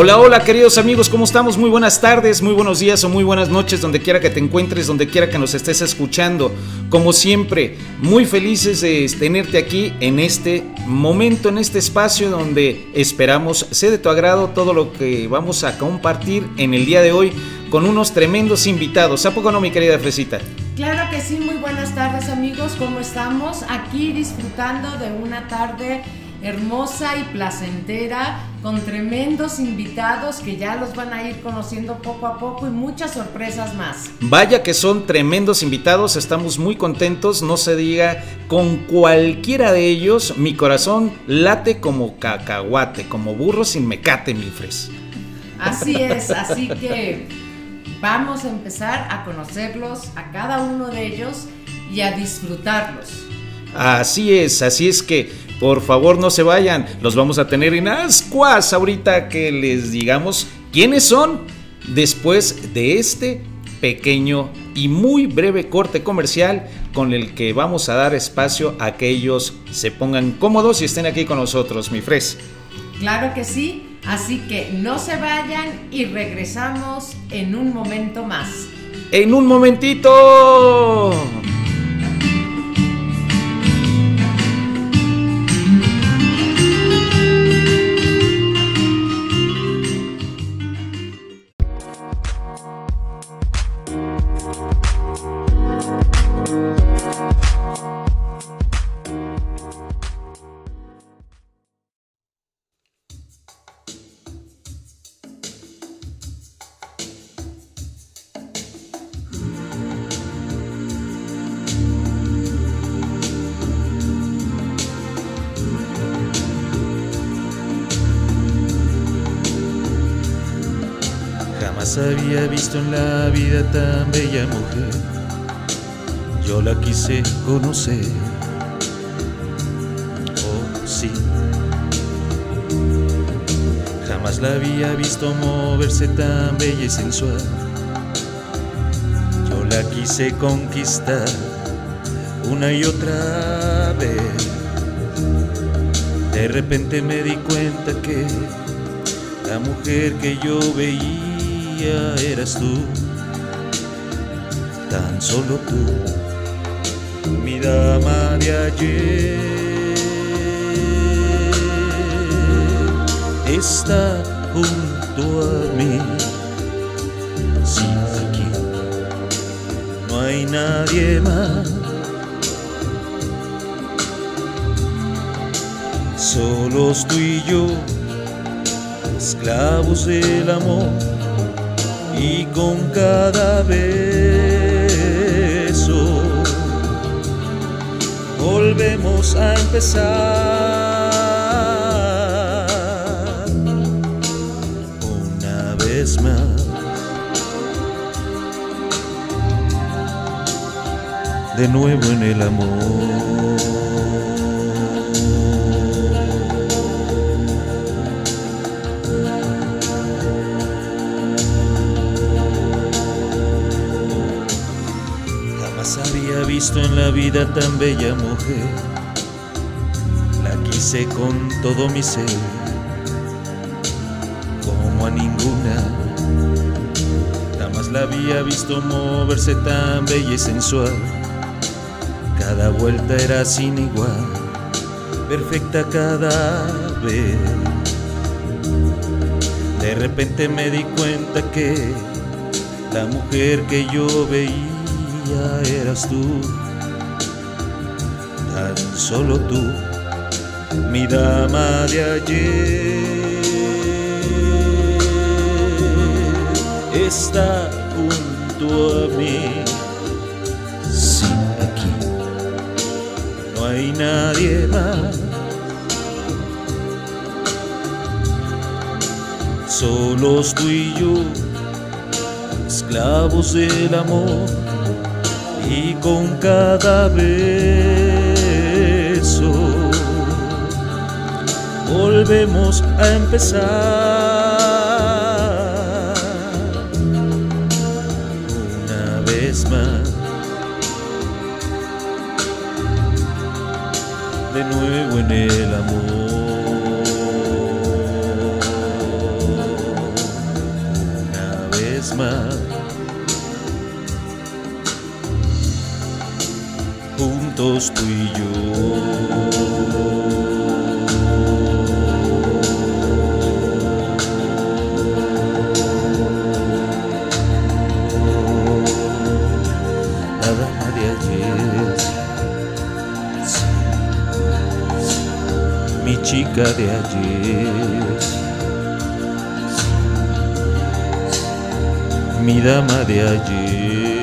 Hola, hola queridos amigos, ¿cómo estamos? Muy buenas tardes, muy buenos días o muy buenas noches, donde quiera que te encuentres, donde quiera que nos estés escuchando. Como siempre, muy felices de tenerte aquí en este momento, en este espacio donde esperamos sea de tu agrado todo lo que vamos a compartir en el día de hoy con unos tremendos invitados. ¿A poco no, mi querida Fresita? Claro que sí, muy buenas tardes amigos, ¿cómo estamos? Aquí disfrutando de una tarde hermosa y placentera, con tremendos invitados que ya los van a ir conociendo poco a poco y muchas sorpresas más. Vaya que son tremendos invitados, estamos muy contentos, no se diga, con cualquiera de ellos mi corazón late como cacahuate, como burro sin mecate, mi fres. Así es, así que vamos a empezar a conocerlos a cada uno de ellos y a disfrutarlos. Así es, así es que por favor, no se vayan. Los vamos a tener en ascuas ahorita que les digamos quiénes son después de este pequeño y muy breve corte comercial con el que vamos a dar espacio a que ellos se pongan cómodos y estén aquí con nosotros, mi Fres. Claro que sí, así que no se vayan y regresamos en un momento más. En un momentito. Visto en la vida tan bella mujer. Yo la quise conocer. Oh, sí. Jamás la había visto moverse tan bella y sensual. Yo la quise conquistar una y otra vez. De repente me di cuenta que la mujer que yo veía eras tú, tan solo tú, mi dama de ayer. Está junto a mí, sí, aquí no hay nadie más. Solos tú y yo, esclavos del amor y con cada beso volvemos a empezar una vez más. De nuevo en el amor. Visto en la vida tan bella mujer, la quise con todo mi ser, como a ninguna. Jamás la había visto moverse tan bella y sensual, cada vuelta era sin igual, perfecta cada vez. De repente me di cuenta que la mujer que yo veía eras tú, tan solo tú, mi dama de ayer. Está junto a mí, sí, aquí no hay nadie más. Solos tú y yo, esclavos del amor y con cada beso volvemos a empezar una vez más. De nuevo en el amor. Juntos tú y yo. chica de ayer. Mi dama de ayer.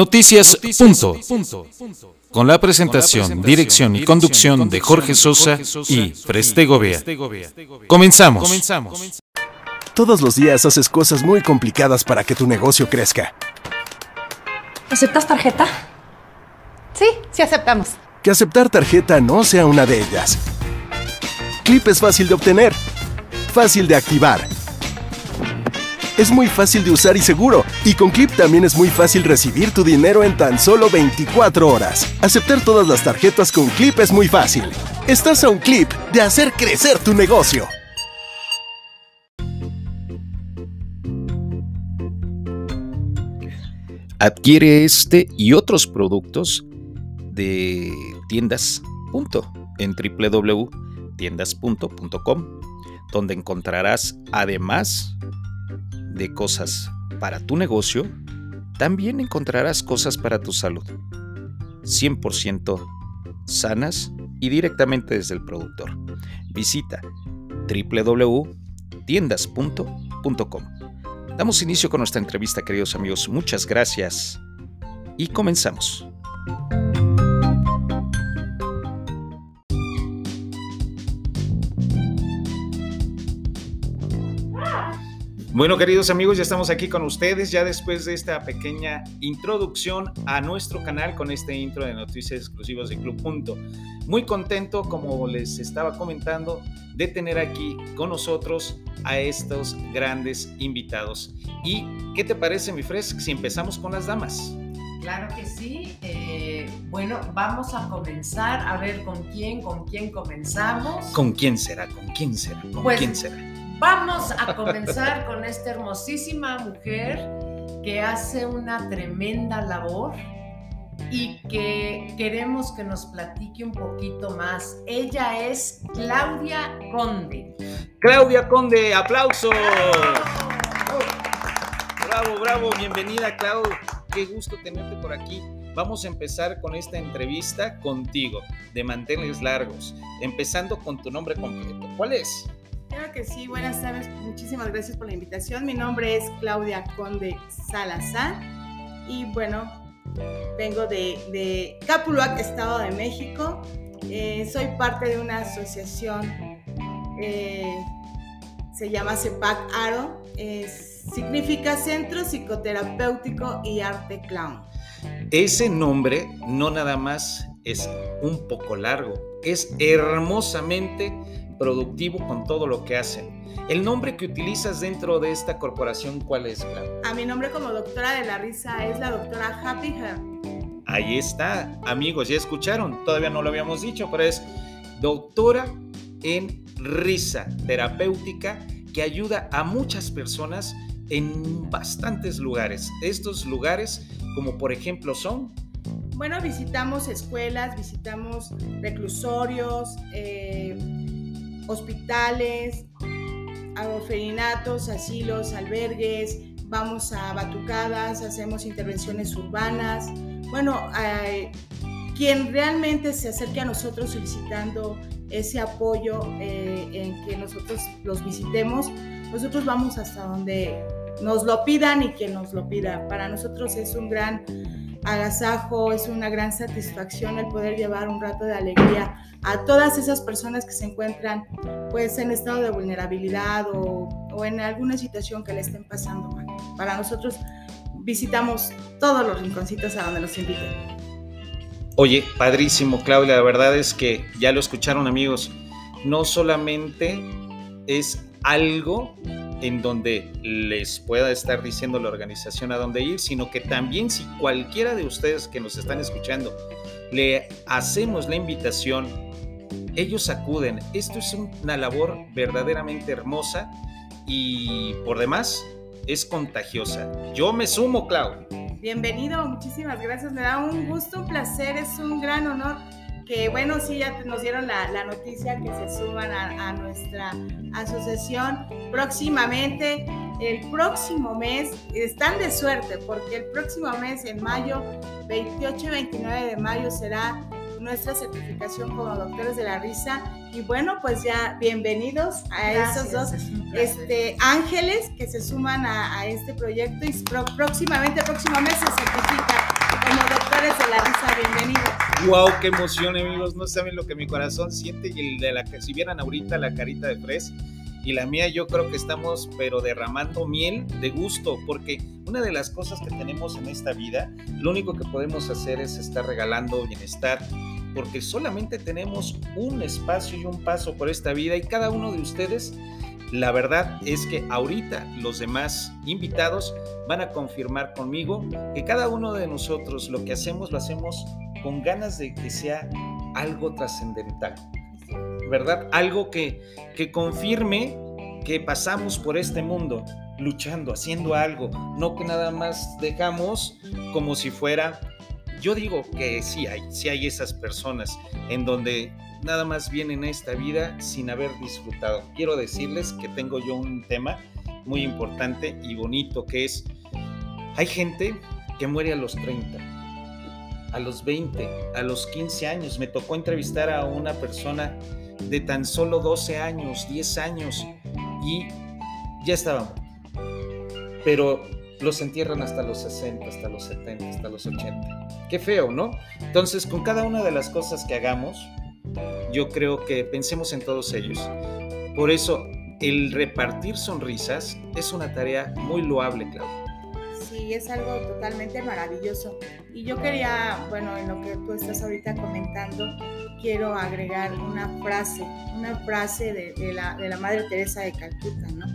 Noticias, punto. Con la presentación, dirección y conducción de Jorge Sosa y Preste Gobea. Comenzamos. Todos los días haces cosas muy complicadas para que tu negocio crezca. ¿Aceptas tarjeta? Sí, sí aceptamos. Que aceptar tarjeta no sea una de ellas. Clip es fácil de obtener, fácil de activar es muy fácil de usar y seguro. Y con Clip también es muy fácil recibir tu dinero en tan solo 24 horas. Aceptar todas las tarjetas con Clip es muy fácil. Estás a un clip de hacer crecer tu negocio. Adquiere este y otros productos de tiendas. en www.tiendas.com, donde encontrarás además de cosas para tu negocio, también encontrarás cosas para tu salud. 100% sanas y directamente desde el productor. Visita www.tiendas.com. Damos inicio con nuestra entrevista, queridos amigos. Muchas gracias y comenzamos. Bueno, queridos amigos, ya estamos aquí con ustedes, ya después de esta pequeña introducción a nuestro canal con este intro de noticias exclusivas de Club Punto. Muy contento, como les estaba comentando, de tener aquí con nosotros a estos grandes invitados. ¿Y qué te parece, mi Fres, si empezamos con las damas? Claro que sí. Eh, bueno, vamos a comenzar a ver con quién, con quién comenzamos. ¿Con quién será? ¿Con quién será? ¿Con pues, quién será? Vamos a comenzar con esta hermosísima mujer que hace una tremenda labor y que queremos que nos platique un poquito más. Ella es Claudia Conde. Claudia Conde, aplauso. Bravo, bravo, bienvenida Claudia. Qué gusto tenerte por aquí. Vamos a empezar con esta entrevista contigo, de mantenerles largos, empezando con tu nombre completo. ¿Cuál es? Claro que sí, buenas tardes, muchísimas gracias por la invitación. Mi nombre es Claudia Conde Salazar y bueno, vengo de, de Capuluac, Estado de México. Eh, soy parte de una asociación, eh, se llama CEPAC ARO, significa Centro Psicoterapéutico y Arte Clown. Ese nombre no nada más es un poco largo, es hermosamente productivo con todo lo que hacen. El nombre que utilizas dentro de esta corporación, ¿cuál es, A mi nombre como doctora de la risa es la doctora Happy Hair. Ahí está, amigos, ya escucharon, todavía no lo habíamos dicho, pero es doctora en risa terapéutica que ayuda a muchas personas en bastantes lugares. Estos lugares, como por ejemplo, son bueno, visitamos escuelas, visitamos reclusorios, eh, hospitales, orfelinatos, asilos, albergues, vamos a batucadas, hacemos intervenciones urbanas. Bueno, eh, quien realmente se acerque a nosotros solicitando ese apoyo eh, en que nosotros los visitemos, nosotros vamos hasta donde nos lo pidan y que nos lo pida. Para nosotros es un gran agasajo, es una gran satisfacción el poder llevar un rato de alegría a todas esas personas que se encuentran pues en estado de vulnerabilidad o, o en alguna situación que le estén pasando mal. Para nosotros visitamos todos los rinconcitos a donde nos inviten. Oye, padrísimo, Claudia, la verdad es que ya lo escucharon amigos, no solamente es algo en donde les pueda estar diciendo la organización a dónde ir, sino que también si cualquiera de ustedes que nos están escuchando le hacemos la invitación, ellos acuden. Esto es una labor verdaderamente hermosa y por demás es contagiosa. Yo me sumo, Clau. Bienvenido, muchísimas gracias. Me da un gusto, un placer, es un gran honor que bueno, sí, ya nos dieron la, la noticia que se suban a, a, nuestra asociación próximamente. El próximo mes, están de suerte porque el próximo mes, en mayo, 28 y 29 de mayo, será nuestra certificación como doctores de la risa. Y bueno, pues ya bienvenidos a Gracias, esos dos este, ángeles que se suman a, a este proyecto y pro, próximamente, próximo mes se certifica la risa. Bienvenidos. Wow, qué emoción, amigos. No saben lo que mi corazón siente. Y el de la si vieran ahorita la carita de Fres y la mía, yo creo que estamos, pero derramando miel de gusto, porque una de las cosas que tenemos en esta vida, lo único que podemos hacer es estar regalando bienestar, porque solamente tenemos un espacio y un paso por esta vida y cada uno de ustedes la verdad es que ahorita los demás invitados van a confirmar conmigo que cada uno de nosotros lo que hacemos lo hacemos con ganas de que sea algo trascendental, ¿verdad? Algo que, que confirme que pasamos por este mundo luchando, haciendo algo, no que nada más dejamos como si fuera, yo digo que sí hay, sí hay esas personas en donde nada más vienen a esta vida sin haber disfrutado. Quiero decirles que tengo yo un tema muy importante y bonito que es, hay gente que muere a los 30, a los 20, a los 15 años. Me tocó entrevistar a una persona de tan solo 12 años, 10 años y ya estaba muerto. Pero los entierran hasta los 60, hasta los 70, hasta los 80. Qué feo, ¿no? Entonces, con cada una de las cosas que hagamos, yo creo que pensemos en todos ellos. Por eso, el repartir sonrisas es una tarea muy loable, Claudia. Sí, es algo totalmente maravilloso. Y yo quería, bueno, en lo que tú estás ahorita comentando, quiero agregar una frase, una frase de, de, la, de la Madre Teresa de Calcuta, ¿no?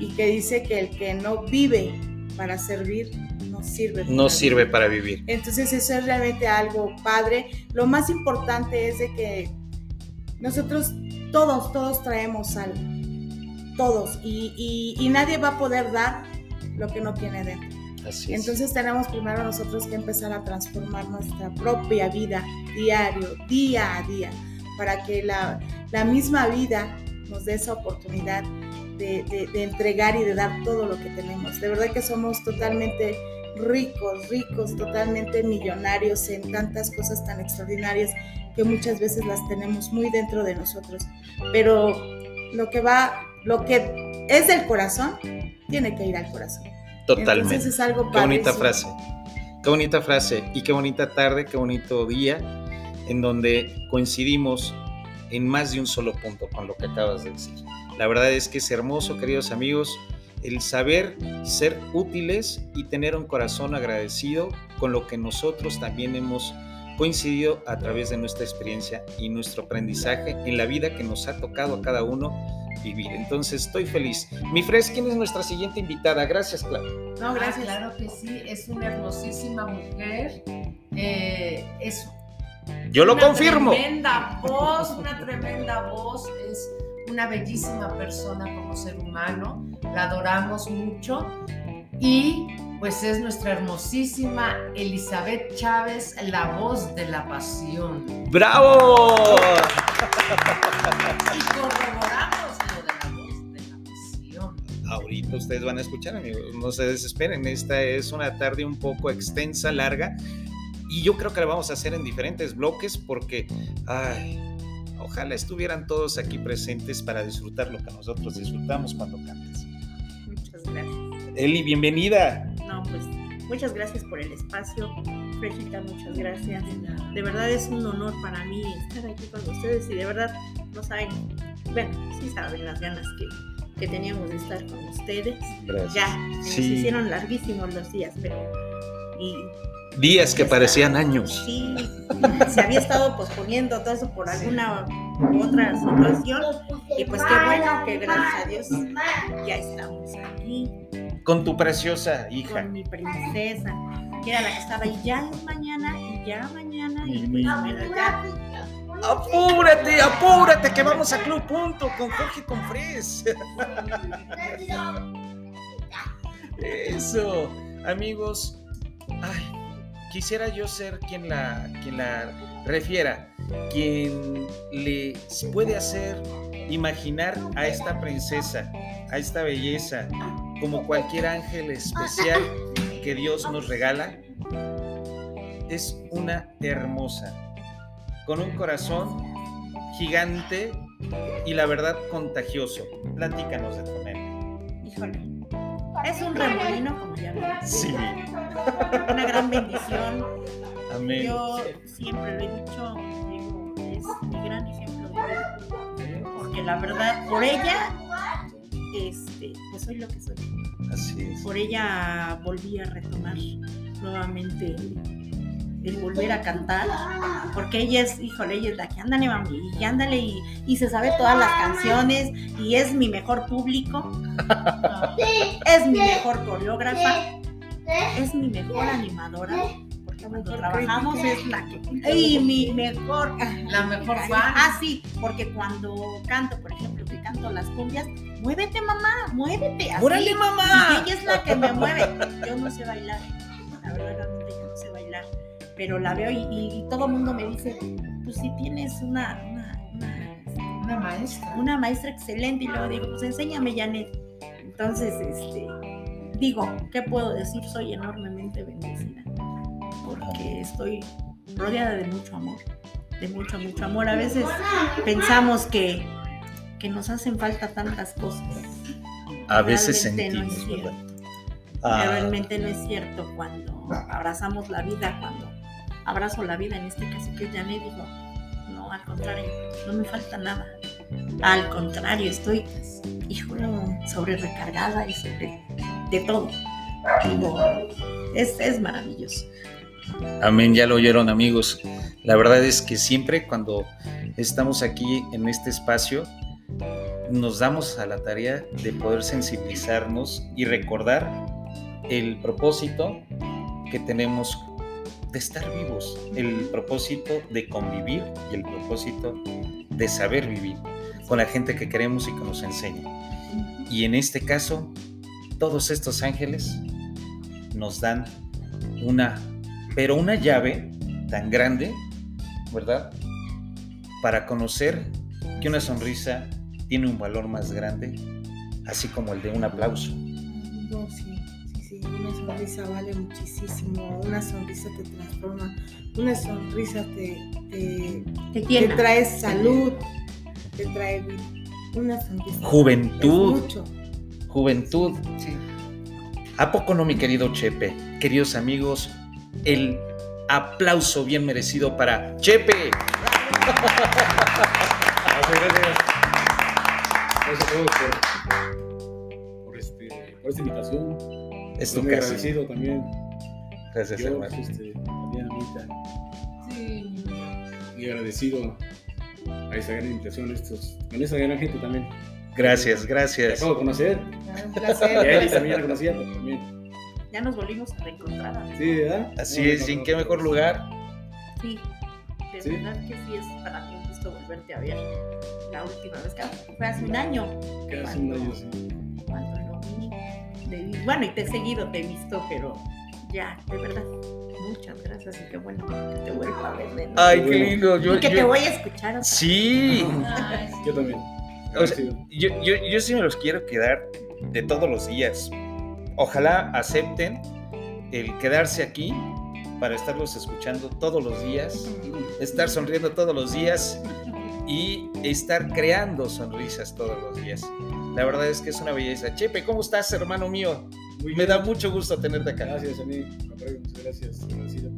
Y que dice que el que no vive para servir, no sirve. Para sirve vivir. para vivir. Entonces eso es realmente algo padre. Lo más importante es de que nosotros todos, todos traemos algo. Todos. Y, y, y nadie va a poder dar lo que no tiene dentro. Así es. Entonces tenemos primero nosotros que empezar a transformar nuestra propia vida diario, día a día, para que la, la misma vida nos dé esa oportunidad de, de, de, entregar y de dar todo lo que tenemos. De verdad que somos totalmente ricos, ricos, totalmente millonarios en tantas cosas tan extraordinarias que muchas veces las tenemos muy dentro de nosotros. Pero lo que va, lo que es del corazón, tiene que ir al corazón. Totalmente. Entonces es algo Qué bonita frase. Qué bonita frase y qué bonita tarde, qué bonito día en donde coincidimos en más de un solo punto con lo que acabas de decir. La verdad es que es hermoso, queridos amigos, el saber ser útiles y tener un corazón agradecido con lo que nosotros también hemos coincidido a través de nuestra experiencia y nuestro aprendizaje en la vida que nos ha tocado a cada uno vivir. Entonces estoy feliz. Mi Fres, ¿quién es nuestra siguiente invitada? Gracias, Claudia. No, gracias. Ah, claro que sí, es una hermosísima mujer. Eh, es Yo lo una confirmo. Tremenda voz, una tremenda voz. Es una bellísima persona como ser humano. La adoramos mucho. Y pues es nuestra hermosísima Elizabeth Chávez, la voz de la pasión. ¡Bravo! Y corroboramos lo de la voz de la pasión. Ahorita ustedes van a escuchar, amigos, no se desesperen, esta es una tarde un poco extensa, larga, y yo creo que la vamos a hacer en diferentes bloques porque, ay, ojalá estuvieran todos aquí presentes para disfrutar lo que nosotros disfrutamos cuando cantes. Gracias. Eli, bienvenida. No, pues muchas gracias por el espacio. Freshita, muchas gracias. De verdad es un honor para mí estar aquí con ustedes y de verdad no saben, bueno, sí saben las ganas que, que teníamos de estar con ustedes. Gracias. Ya, se Sí. hicieron larguísimos los días, pero... Y Días que parecían años. Sí, se había estado posponiendo todo eso por alguna u otra situación. Y pues qué bueno que gracias a Dios ya estamos aquí Con tu preciosa hija. con mi princesa, que era la que estaba ahí ya es mañana y ya mañana y pues bueno, ya. Apúrate, apúrate, que vamos a Club Punto con Jorge Confres. Eso, amigos. Ay, quisiera yo ser quien la, quien la refiera, quien les puede hacer imaginar a esta princesa, a esta belleza, como cualquier ángel especial que Dios nos regala. Es una hermosa, con un corazón gigante y la verdad contagioso. Platícanos de Tonel. Híjole, es un remolino como ya lo. Sí, una gran bendición. amén. Yo siempre lo he dicho, digo, es mi gran ejemplo de vida. Porque la verdad, por ella, este, pues soy lo que soy. Así es. Por ella volví a retomar nuevamente el volver a cantar. Porque ella es, híjole, ella es la que ándale, mami, y ándale, y, y se sabe todas las canciones, y es mi mejor público, es mi mejor coreógrafa, es mi mejor animadora. Porque cuando trabajamos es la que. ¡Y mi mejor! La mejor fan. Ah, sí, porque cuando canto, por ejemplo, que canto las cumbias, muévete, mamá, muévete. así. ¡Órale, mamá! Y ella es la que me mueve. Yo no sé bailar. La verdad, realmente yo no sé bailar. Pero la veo y, y- y todo el mundo me dice, pues si tienes una, una, una, Una maestra. una maestra excelente. Y luego digo, pues enséñame, Janet. Entonces, este, digo, ¿qué puedo decir? Soy enormemente bendecida. Porque estoy rodeada de mucho amor. De mucho, mucho amor. A veces pensamos que, que nos hacen falta tantas cosas. A veces Realmente no sentimos, es cierto. ¿verdad? Ah, Realmente no es cierto cuando abrazamos la vida, cuando abrazo la vida, en este caso que es Janet, digo, no, al contrario, no me falta nada. Al contrario, estoy, híjole, sobre recargada y sobre de todo. Digo, es, es maravilloso. Amén, ya lo oyeron amigos. La verdad es que siempre cuando estamos aquí en este espacio, nos damos a la tarea de poder sensibilizarnos y recordar el propósito que tenemos de estar vivos, el propósito de convivir y el propósito de saber vivir con la gente que queremos y que nos enseña. Y en este caso, todos estos ángeles nos dan una, pero una llave tan grande, ¿verdad? Para conocer que una sonrisa tiene un valor más grande, así como el de un aplauso. No, sí, sí, sí, una sonrisa vale muchísimo, una sonrisa te transforma, una sonrisa te, te, Te te trae salud, te trae. Una sonrisa. Juventud. Mucho. Juventud. Sí. ¿A poco no, mi querido Chepe? Queridos amigos, el aplauso bien merecido para Chepe. Gracias, gracias. Gracias a todos por, por, este, por esta invitación. Es tu Muy casa. agradecido también. Gracias, Yo, hermano. este, también Anita, Sí. y agradecido a esa gran invitación, estos, con esa gran gente también. Gracias, Te gracias. acabo de conocer. Un Y placer. a Eli también la conocía, pero también. Ya nos volvimos a reencontrar. amigo. Sí, ¿verdad? Así No, es, no, y en no, qué no, mejor no. lugar. Sí, de Sí. verdad que sí es para mí un gusto volverte a ver. La última vez que fue hace un año. Que hace un año, sí. cuando lo vi. de- bueno, y te he seguido, te he visto, pero ya, de verdad, muchas gracias y qué bueno que te vuelva a ver. de. Ay, qué lindo. Yo, y que te yo- voy a escuchar. otra Sí. Ay, Yo también. O sea, yo, yo, yo sí me los quiero quedar de todos los días. Ojalá acepten el quedarse aquí para estarlos escuchando todos los días, estar sonriendo todos los días y estar creando sonrisas todos los días. La verdad es que es una belleza. Chepe, ¿cómo estás, hermano mío? Muy Me bien. da mucho gusto tenerte acá. Gracias a mí. Muchas gracias. Servir.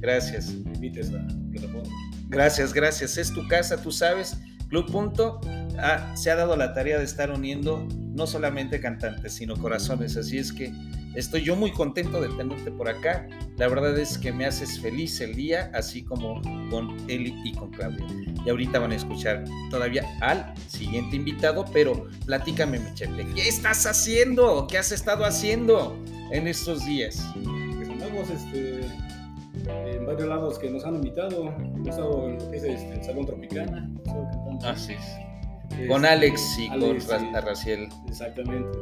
Gracias. me invites a la plataforma. Gracias, gracias. Es tu casa, tú sabes. Club Punto ah, se ha dado la tarea de estar uniendo no solamente cantantes, sino corazones. Así es que estoy yo muy contento de tenerte por acá. La verdad es que me haces feliz el día, así como con Eli y con Claudia. Y ahorita van a escuchar todavía al siguiente invitado, pero platícame, mi Chepe, ¿qué estás haciendo? ¿Qué has estado haciendo en estos días? Pues andamos este, en varios lados que nos han invitado. He estado en lo que es este, el Salón Tropicana. he estado cantando. Así es. Este, Con Alex y con Alex, Ra- sí. Raciel. Exactamente.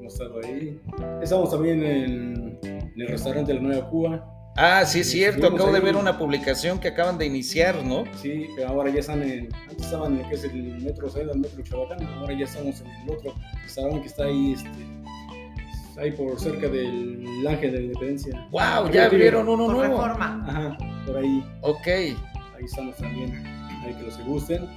Hemos estado ahí. Estamos también en, en el restaurante La Nueva Cuba. Ah, sí es cierto, acabo de ahí. ver una publicación que acaban de iniciar, ¿no? Sí, pero ahora ya están en. Antes estaban en lo que es el metro Celda, el metro Chabacán. Ahora ya estamos en el otro restaurante que está ahí, este, ahí por cerca del Ángel de la Independencia. ¡Wow! Ya abrieron uno Por nuevo. reforma. Ajá, por ahí. Ok. Ahí estamos también. Ahí que los que gusten.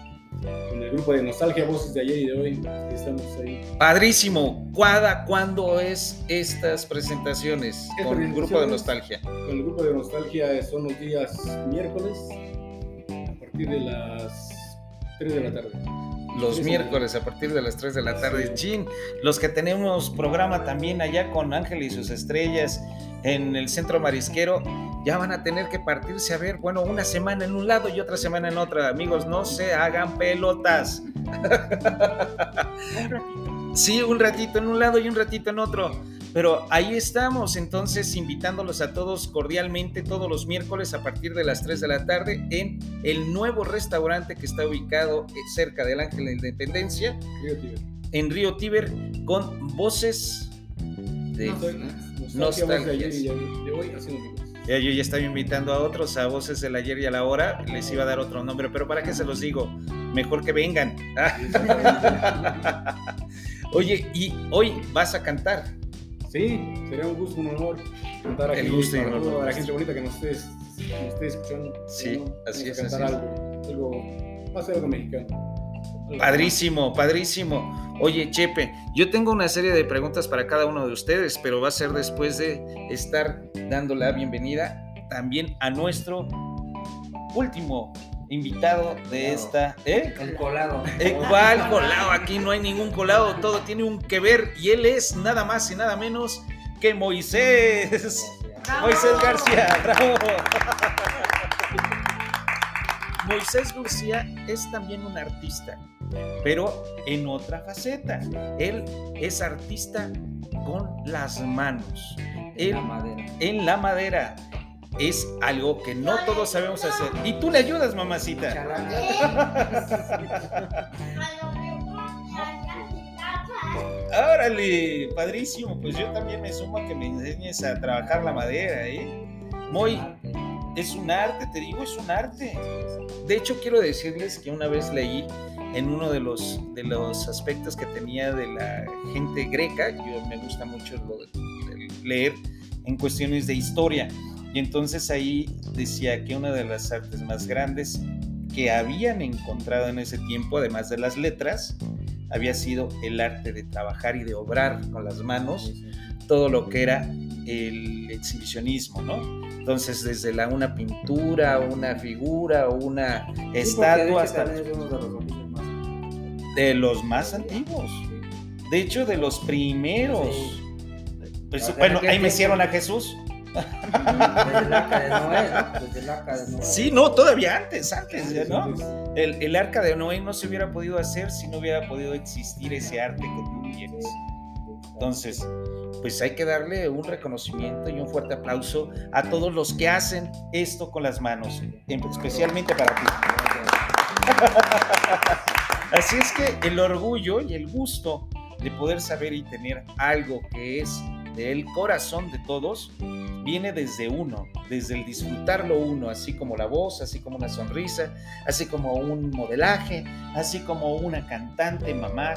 Con el grupo de Nostalgia, Voces de ayer y de hoy. Estamos ahí. Padrísimo. ¿Cuáda, ¿Cuándo es estas presentaciones Estas con el grupo de nostalgia? Con el grupo de Nostalgia son los días miércoles a partir de las 3 de la tarde. Los miércoles a partir de las 3 de la tarde. Chin, los que tenemos programa también allá con Ángel y sus estrellas en el centro marisquero, ya van a tener que partirse a ver, bueno, una semana en un lado y otra semana en otra. Amigos, no se hagan pelotas. Sí, un ratito en un lado y un ratito en otro. Pero ahí estamos, entonces invitándolos a todos cordialmente todos los miércoles a partir de las 3 de la tarde en el nuevo restaurante que está ubicado eh, cerca del Ángel de la Independencia, Río Tíber. en Río Tíber, con voces de... Nostalgias. Ya yo ya estaba invitando a otros, a voces del ayer y a la hora, les iba a dar otro nombre, pero ¿para qué se los digo? Mejor que vengan. Oye, y hoy vas a cantar. Sí, sería un gusto, un honor cantar aquí El gusto y para la gente bonita que nos esté, nos esté escuchando. Sí, así vamos es, a cantar así algo, algo, va a ser algo mexicano. Algo- Padrísimo, padrísimo. Oye, Chepe, yo tengo una serie de preguntas para cada uno de ustedes, pero va a ser después de estar dando la bienvenida también a nuestro último invitado de esta. ¿Eh? El colado. Eh, ¿Cuál colado? Aquí no hay ningún colado, todo tiene un que ver y él es nada más y nada menos que Moisés. ¡Bravo! Moisés García, bravo. Moisés García es también un artista, pero en otra faceta. Él es artista con las manos. Él La madera. en la madera. Es algo que no todos sabemos hacer. Y tú le ayudas, mamacita. Órale, padrísimo. Pues yo también me sumo a que me enseñes a trabajar la madera, ¿eh? Muy, es un arte, te digo, es un arte. De hecho, quiero decirles que una vez leí en uno de los, de los aspectos que tenía de la gente greca, yo me gusta mucho lo de- de leer en cuestiones de historia, y entonces ahí decía que una de las artes más grandes que habían encontrado en ese tiempo, además de las letras, había sido el arte de trabajar y de obrar con las manos todo lo que era el exhibicionismo, ¿no? Entonces, desde la, una pintura, una figura, una estatua, hasta también es uno de los más. de los más antiguos. De hecho, de los primeros. Sí. Pues, O sea, bueno, ahí me hicieron a Jesús. Desde el arca de Noé, ¿no? Desde el arca de Noé. Sí, no, todavía antes, antes, ya, ¿no? El, el arca de Noé no se hubiera podido hacer si no hubiera podido existir ese arte que tú tienes. Entonces, pues hay que darle un reconocimiento y un fuerte aplauso a todos los que hacen esto con las manos, especialmente para ti. Así es que el orgullo y el gusto de poder saber y tener algo que es del corazón de todos viene desde uno, desde el disfrutarlo uno, así como la voz, así como una sonrisa, así como un modelaje, así como una cantante mamá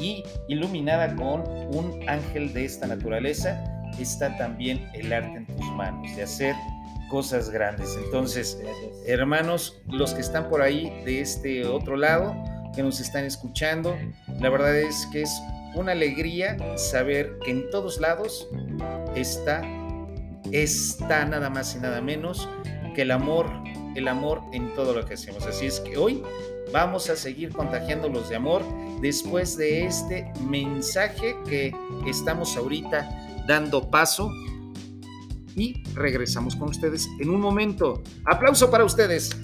y iluminada con un ángel de esta naturaleza, está también el arte en tus manos, de hacer cosas grandes. Entonces, hermanos, los que están por ahí de este otro lado, que nos están escuchando, la verdad es que es una alegría saber que en todos lados está está nada más y nada menos que el amor, el amor en todo lo que hacemos. Así es que hoy vamos a seguir contagiándolos de amor después de este mensaje que estamos ahorita dando paso y regresamos con ustedes en un momento. Aplauso para ustedes.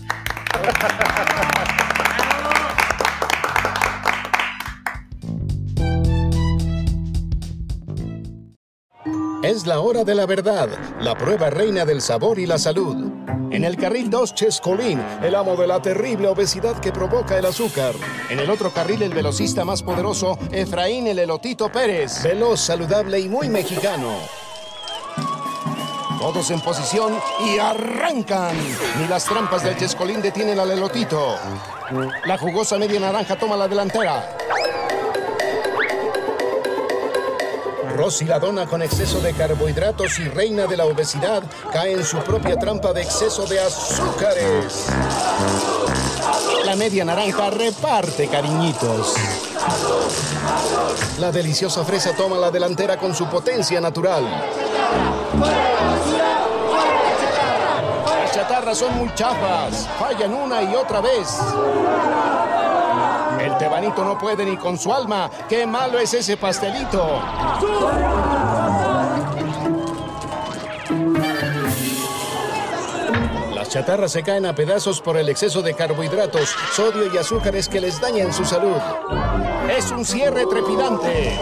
Es la hora de la verdad, la prueba reina del sabor y la salud. En el carril 2, Chescolín, el amo de la terrible obesidad que provoca el azúcar. En el otro carril, el velocista más poderoso, Efraín el Elotito Pérez. Veloz, saludable y muy mexicano. Todos en posición y arrancan. Ni las trampas del Chescolín detienen al Elotito. La jugosa media naranja toma la delantera. Rosy la dona con exceso de carbohidratos y reina de la obesidad cae en su propia trampa de exceso de azúcares. La media naranja reparte cariñitos. La deliciosa fresa toma la delantera con su potencia natural. Las chatarras son muy chafas, fallan una y otra vez. Tebanito no puede ni con su alma. ¡Qué malo es ese pastelito! Las chatarras se caen a pedazos por el exceso de carbohidratos, sodio y azúcares que les dañan su salud. Es un cierre trepidante.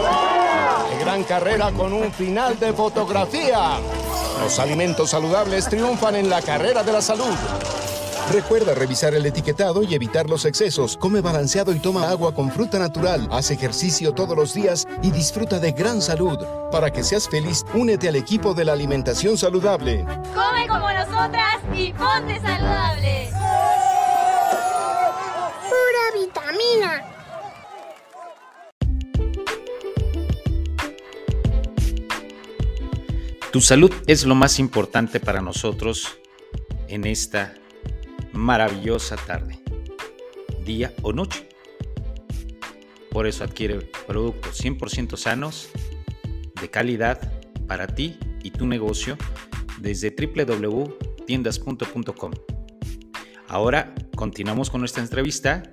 Gran carrera con un final de fotografía. Los alimentos saludables triunfan en la carrera de la salud. Recuerda revisar el etiquetado y evitar los excesos. Come balanceado y toma agua con fruta natural. Haz ejercicio todos los días y disfruta de gran salud. Para que seas feliz, únete al equipo de la alimentación saludable. Come como nosotras y ponte saludable. Pura vitamina. Tu salud es lo más importante para nosotros en esta maravillosa tarde, día o noche. Por eso adquiere productos 100% sanos, de calidad para ti y tu negocio desde www.tiendas.com. Ahora continuamos con nuestra entrevista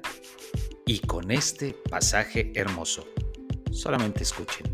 y con este pasaje hermoso. Solamente escuchen.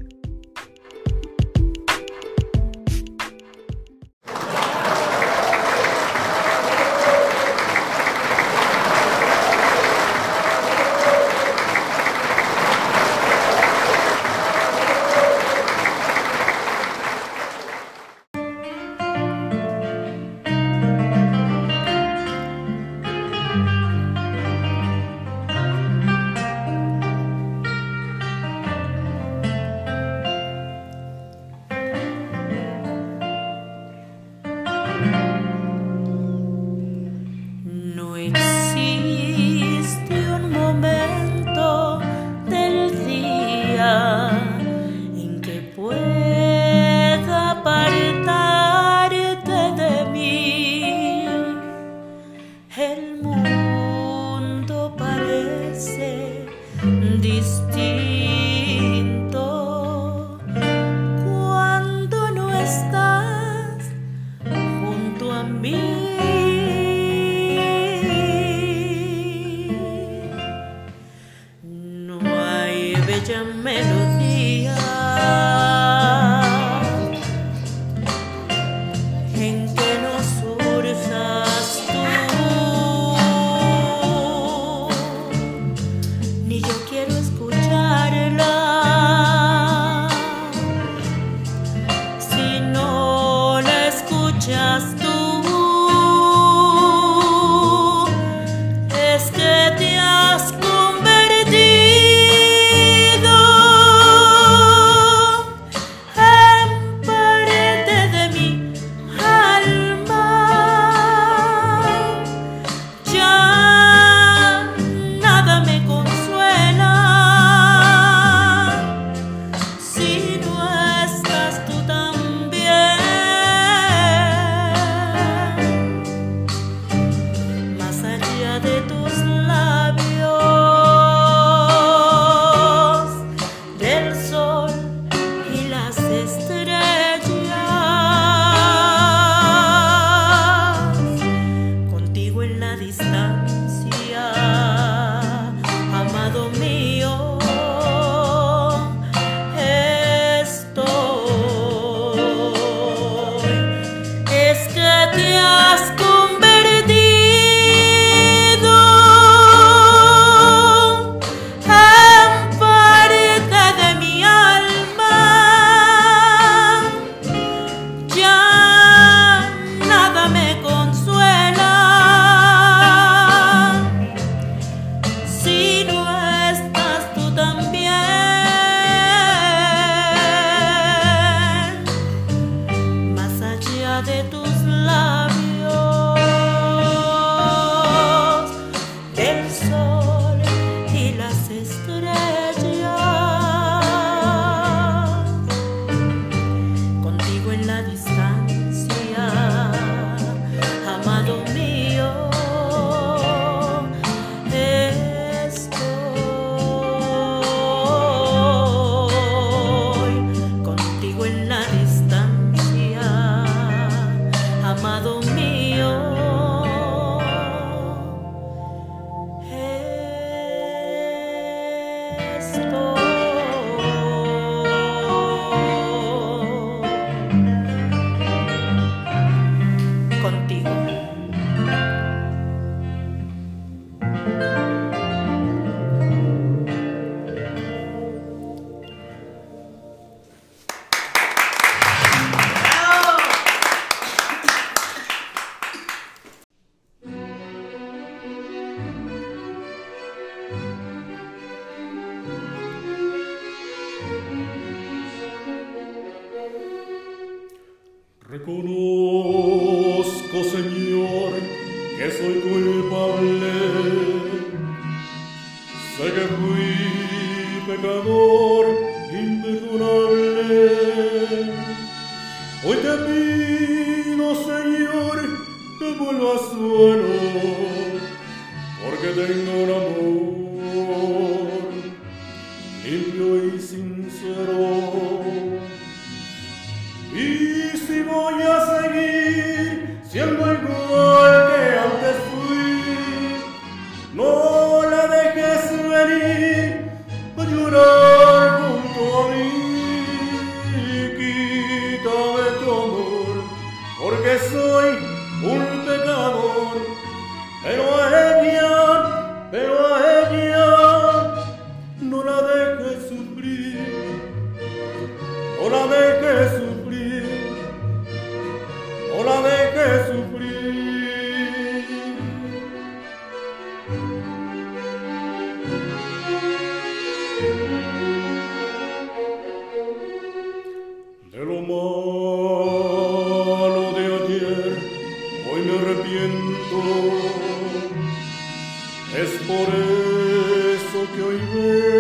Por eso que hoy vengo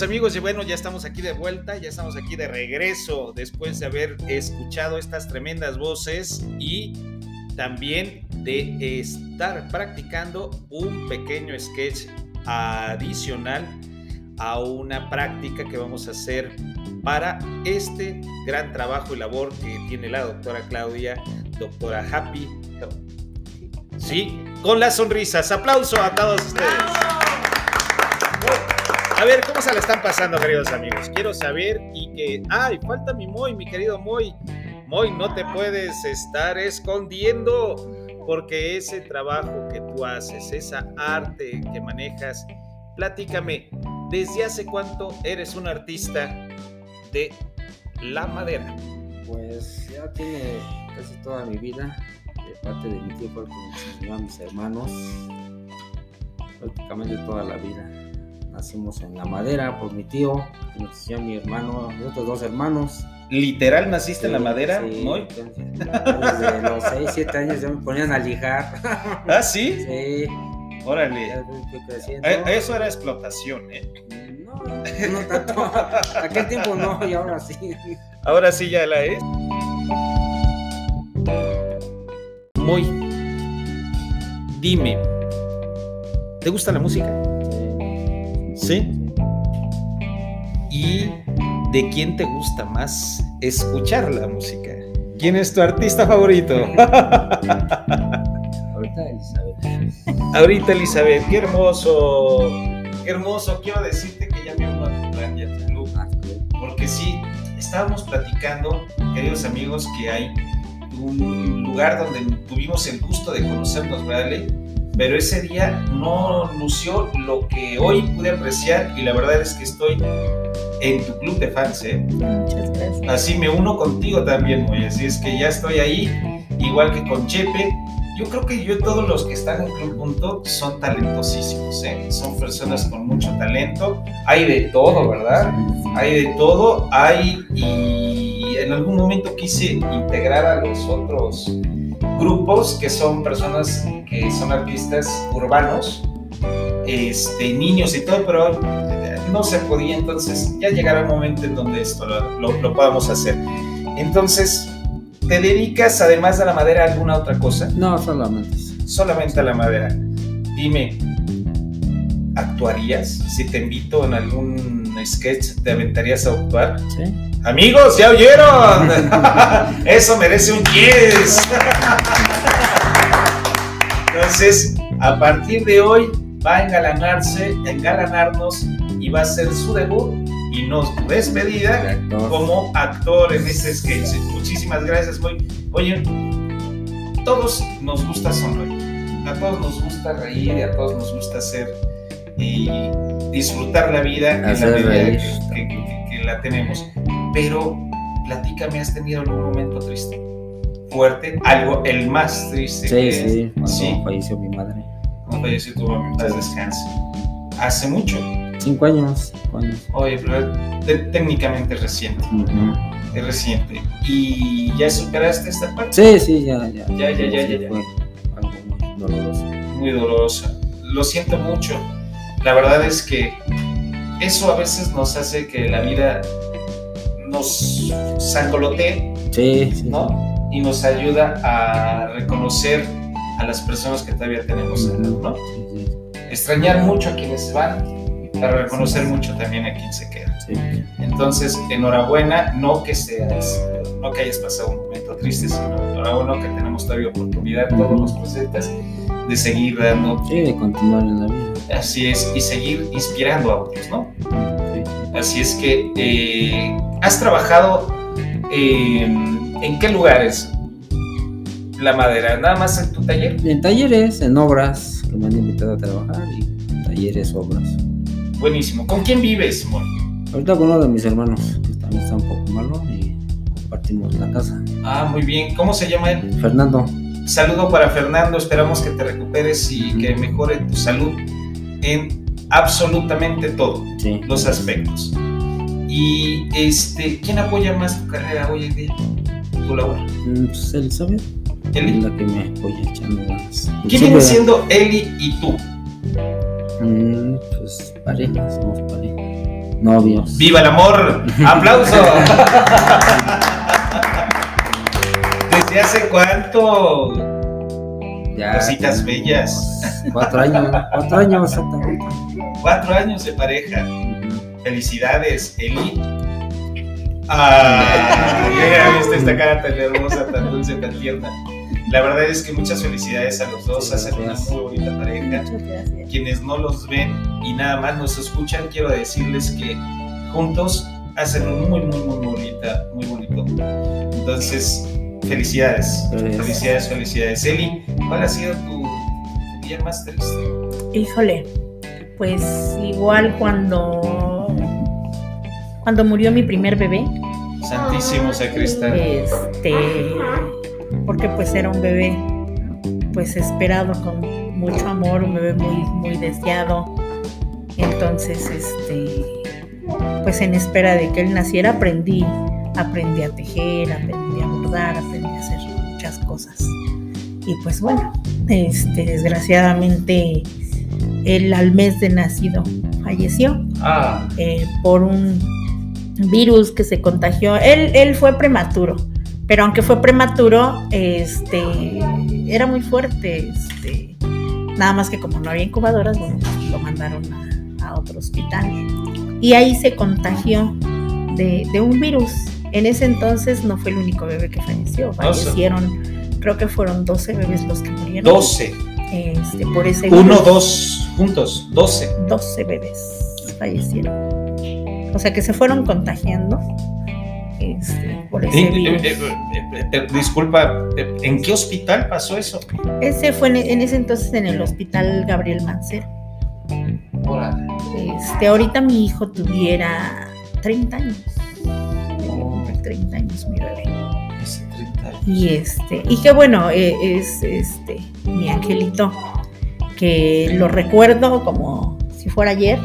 amigos y bueno, ya estamos aquí de vuelta, ya estamos aquí de regreso después de haber escuchado estas tremendas voces y también de estar practicando un pequeño sketch adicional a una práctica que vamos a hacer para este gran trabajo y labor que tiene la doctora Claudia, doctora Happy. Sí, con las sonrisas. Aplauso a todos ustedes. A ver, ¿cómo se la están pasando, queridos amigos? Quiero saber y que... ¡Ay, falta mi Moy, mi querido Moy! Moy, no te puedes estar escondiendo porque ese trabajo que tú haces, esa arte que manejas, platícame, ¿desde hace cuánto eres un artista de la madera? Pues ya tiene casi toda mi vida. De parte de mi tío fue el que me a mis hermanos. Prácticamente toda la vida. Nacimos en la madera por mi tío, que nos enseñó a mi hermano, y otros dos hermanos. ¿Literal naciste en la madera, sí, Desde los 6, 7 años ya me ponían a lijar. ¿Ah, sí? Sí. Órale. Ya fui creciendo. Eh, Eso era explotación, ¿eh? No tanto. Aquel tiempo no, y ahora sí. Ahora sí ya la es. Moy, dime, ¿te gusta la música? ¿Sí? ¿Y de quién te gusta más escuchar la música? ¿Quién es tu artista favorito? Ahorita Elizabeth. Ahorita Elizabeth, qué hermoso, qué hermoso. Quiero decirte que ya me uno a tu plan y a tu club. Porque sí, estábamos platicando, queridos amigos, que hay un lugar donde tuvimos el gusto de conocernos, ¿verdad, Ale? Pero ese día no lució lo que hoy pude apreciar y la verdad es que estoy en tu club de fans, ¿eh? Muchas gracias. Así me uno contigo también, muy así es que ya estoy ahí, igual que con Chepe. Yo creo que yo todos los que están en Club Punto son talentosísimos, ¿eh? son personas con mucho talento. Hay de todo, ¿verdad? Hay de todo. Hay y en algún momento quise integrar a los otros grupos que son personas que son artistas urbanos, este, niños y todo, pero eh, no se podía, entonces ya llegará el momento en donde esto lo, lo, lo podamos hacer. Entonces, ¿te dedicas además de la madera a alguna otra cosa? No, solamente. Solamente a la madera. Dime, ¿actuarías? Si te invito en algún sketch, ¿te aventarías a actuar? Sí. Amigos, ¿ya oyeron? Eso merece un yes. Entonces, a partir de hoy va a engalanarse, engalanarnos y va a ser su debut y nos despedida como actor en este sketch. Muchísimas gracias, muy. Oye, todos nos gusta sonreír, a todos nos gusta reír y a todos nos gusta hacer y disfrutar la vida en la Hacer medida reír. que, que- que la tenemos. Pero platícame, ¿has tenido algún momento triste? Fuerte, algo, el más triste. Sí, que- sí, cuando sí, falleció mi madre. cuando falleció tu mamá, paz descanse. Hace mucho. Cinco años, cinco años. Oye, pero te- técnicamente es reciente. Es reciente. ¿Y ya superaste esta parte? Sí, sí, ya, ya. Ya, ya, ya, ya, ya. Fue algo muy doloroso. Muy. Lo siento mucho. La verdad es que eso a veces nos hace que la vida nos sangolotee, Sí, sí. ¿no? Y nos ayuda a reconocer a las personas que todavía tenemos, ¿no? Extrañar mucho a quienes van, para reconocer mucho también a quien se queda. Entonces, enhorabuena, no que seas, no que hayas pasado un momento triste, sino enhorabuena que tenemos todavía oportunidad, todos los presentes, de seguir dando, Sí, de continuar en la vida. así es, y seguir inspirando a otros, ¿no? Así es que, eh, ¿has trabajado en, en qué lugares? La madera, nada más en tu taller. En talleres, en obras que me han invitado a trabajar y talleres, obras. Buenísimo. ¿Con quién vives, Mon? Ahorita con uno de mis hermanos, que también está un poco malo y compartimos la casa. Ah, muy bien. ¿Cómo se llama él? Fernando. Saludo para Fernando, esperamos que te recuperes y que mejore tu salud en absolutamente todo, Sí. los aspectos. Y este, ¿quién apoya más tu carrera hoy en día? Tu labor. Mm, Pues él sabe. Eli. Es la que me apoya echando ganas. ¿Quién Sí, viene siendo Eli y tú? Mm, pues pareja, somos pareja. Novios. ¡Viva el amor! ¡Aplauso! ¿Desde hace cuánto? Ya, Cositas bellas. Cuatro años, cuatro años exactamente. Cuatro años de pareja. Felicidades, Eli. Ah, ya viste esta cara tan hermosa, tan dulce, tan tierna. La verdad es que muchas felicidades a los dos, hacen una muy bonita pareja. Quienes no los ven y nada más nos escuchan, quiero decirles que juntos hacen un muy, muy, muy bonita, muy bonito. Entonces, felicidades, Gracias. felicidades, felicidades. Eli, ¿cuál ha sido tu día más triste? Híjole, pues igual cuando cuando murió mi primer bebé, Santísimo sacristán. este, porque pues era un bebé pues esperado con mucho amor, un bebé muy muy deseado. Entonces, este, pues en espera de que él naciera aprendí, aprendí a tejer, aprendí a bordar, aprendí a hacer muchas cosas. Y pues bueno, este, desgraciadamente él al mes de nacido falleció Ah, eh, por un virus que se contagió. Él, él fue prematuro, pero aunque fue prematuro, este, era muy fuerte. Este, nada más que como no había incubadoras, bueno, lo mandaron a, a otro hospital. Y ahí se contagió de, de un virus. En ese entonces no fue el único bebé que falleció. Fallecieron, creo que fueron 12 bebés los que murieron. 12. Este, por ese Uno, dos, juntos, 12. 12 bebés fallecieron. O sea que se fueron contagiando este, por ese Eh, virus. eh, eh, eh, disculpa, ¿en qué hospital pasó eso? Ese fue en, en ese entonces en el hospital Gabriel Mancero. Órale. Este, ahorita mi hijo tuviera 30 años. 30 años mi bebé. Hace 30 años. Y este, y que bueno, es este mi angelito, que lo recuerdo como si fuera ayer,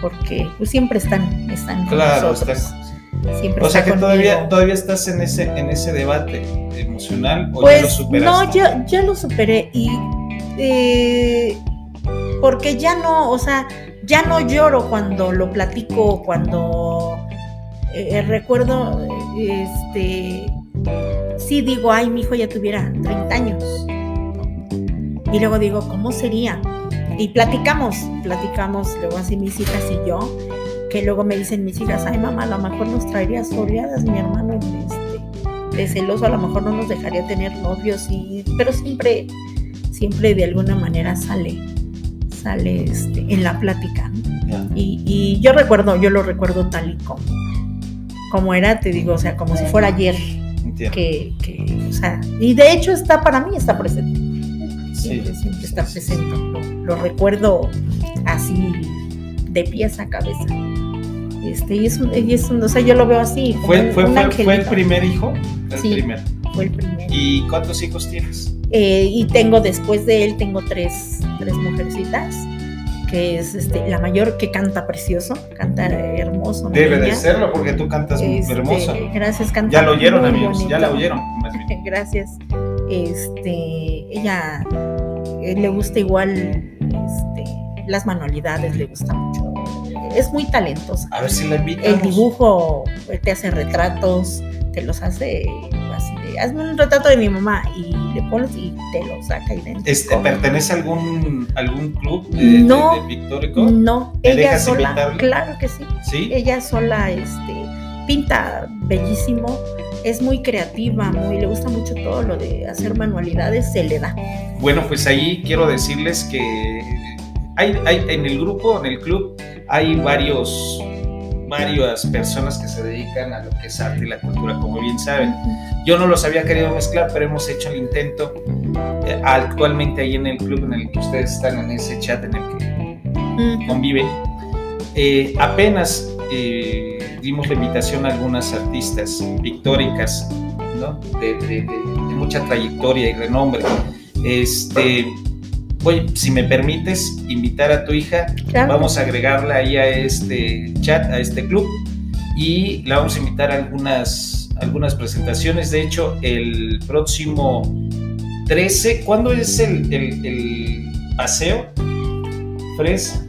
porque pues siempre están, están con Claro, nosotros. está- Siempre O sea que todavía, conmigo. todavía estás en ese, en ese debate emocional o ya lo Pues superaste. no, ya, ya lo superé y eh, porque ya no, o sea, ya no lloro cuando lo platico, cuando eh, recuerdo, eh, este, sí digo, ay, mi hijo ya tuviera 30 años. Y luego digo, ¿cómo sería? Y platicamos, platicamos luego así mis hijas y yo, que luego me dicen mis hijas, ay mamá, a lo mejor nos traería soleadas, mi hermano, este, de celoso, a lo mejor no nos dejaría tener novios, y, pero siempre, siempre de alguna manera sale, sale este, en la plática. ¿no? Y, y yo recuerdo, yo lo recuerdo tal y como, como era, te digo, o sea, como si fuera ayer. Que, que, o sea, y de hecho está para mí, está presente. Siempre, siempre está presente. Lo, lo recuerdo así de pies a cabeza. Este, y es un, y es un- o sea, yo lo veo así. ¿Fue, un- fue, un fue, el primer hijo? El Sí. primero. Fue el primero. ¿Y cuántos hijos tienes? Eh, y tengo después de él, tengo tres, tres mujercitas, que es este, la mayor que canta precioso, canta hermoso. Debe de serlo porque tú cantas Este, hermoso. Gracias, canta Ya lo oyeron, amigos, ya la oyeron. Gracias. Este, ella eh, le gusta igual este, las manualidades, le gusta mucho. Es muy talentosa. A ver si la invitamos. El dibujo, eh, te hace retratos, te los hace así de, hazme un retrato de mi mamá y le pones y te lo saca idéntico. Este, ¿Pertenece a algún, algún club de, No, de- de pictórico? No, ¿Me ella sola, invitarle? claro que sí. ¿Sí? Ella sola este, pinta bellísimo, es muy creativa, muy, le gusta mucho todo lo de hacer manualidades, se le da. Bueno, pues ahí quiero decirles que hay, hay en el grupo, en el club, hay varios, varias personas que se dedican a lo que es arte y la cultura, como bien saben. Yo no los había querido mezclar, pero hemos hecho el intento. Eh, actualmente ahí en el club en el que ustedes están, en ese chat en el que conviven, eh, apenas eh, dimos la invitación a algunas artistas pictóricas, ¿no? de, de- de- de mucha trayectoria y renombre. Este, voy, si me permites, invitar a tu hija, Claro. vamos a agregarla ahí a este chat, a este club, y la vamos a invitar a algunas, algunas presentaciones. De hecho, el próximo 13, ¿cuándo es el, el- el paseo? Fres,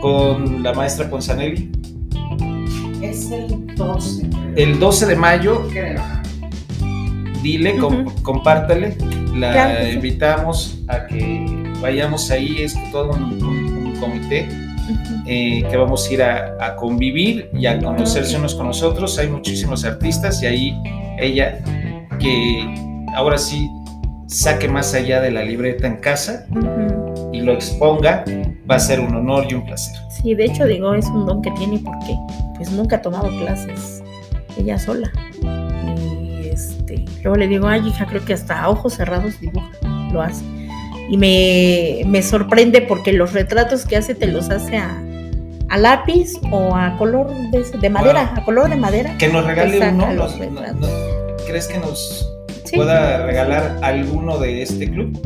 con la maestra Ponzanelli. Es el 12. El 12 de mayo, dile, com- compártale, la Claro que sí. invitamos a que vayamos ahí, es todo un, un- un comité eh, que vamos a ir a, a convivir y a conocerse unos con nosotros. Hay muchísimos artistas y ahí ella que ahora sí saque más allá de la libreta en casa y lo exponga, va a ser un honor y un placer. Sí, de hecho digo, es un don que tiene porque pues nunca ha tomado clases ella sola. Y este, luego le digo, ay hija, creo que hasta a ojos cerrados dibuja, lo hace. Y me, me sorprende porque los retratos que hace te los hace a, a lápiz o a color de, de madera, Wow. a color de madera. Que nos regale uno. los no- ¿Crees que nos Sí. pueda regalar alguno de este club?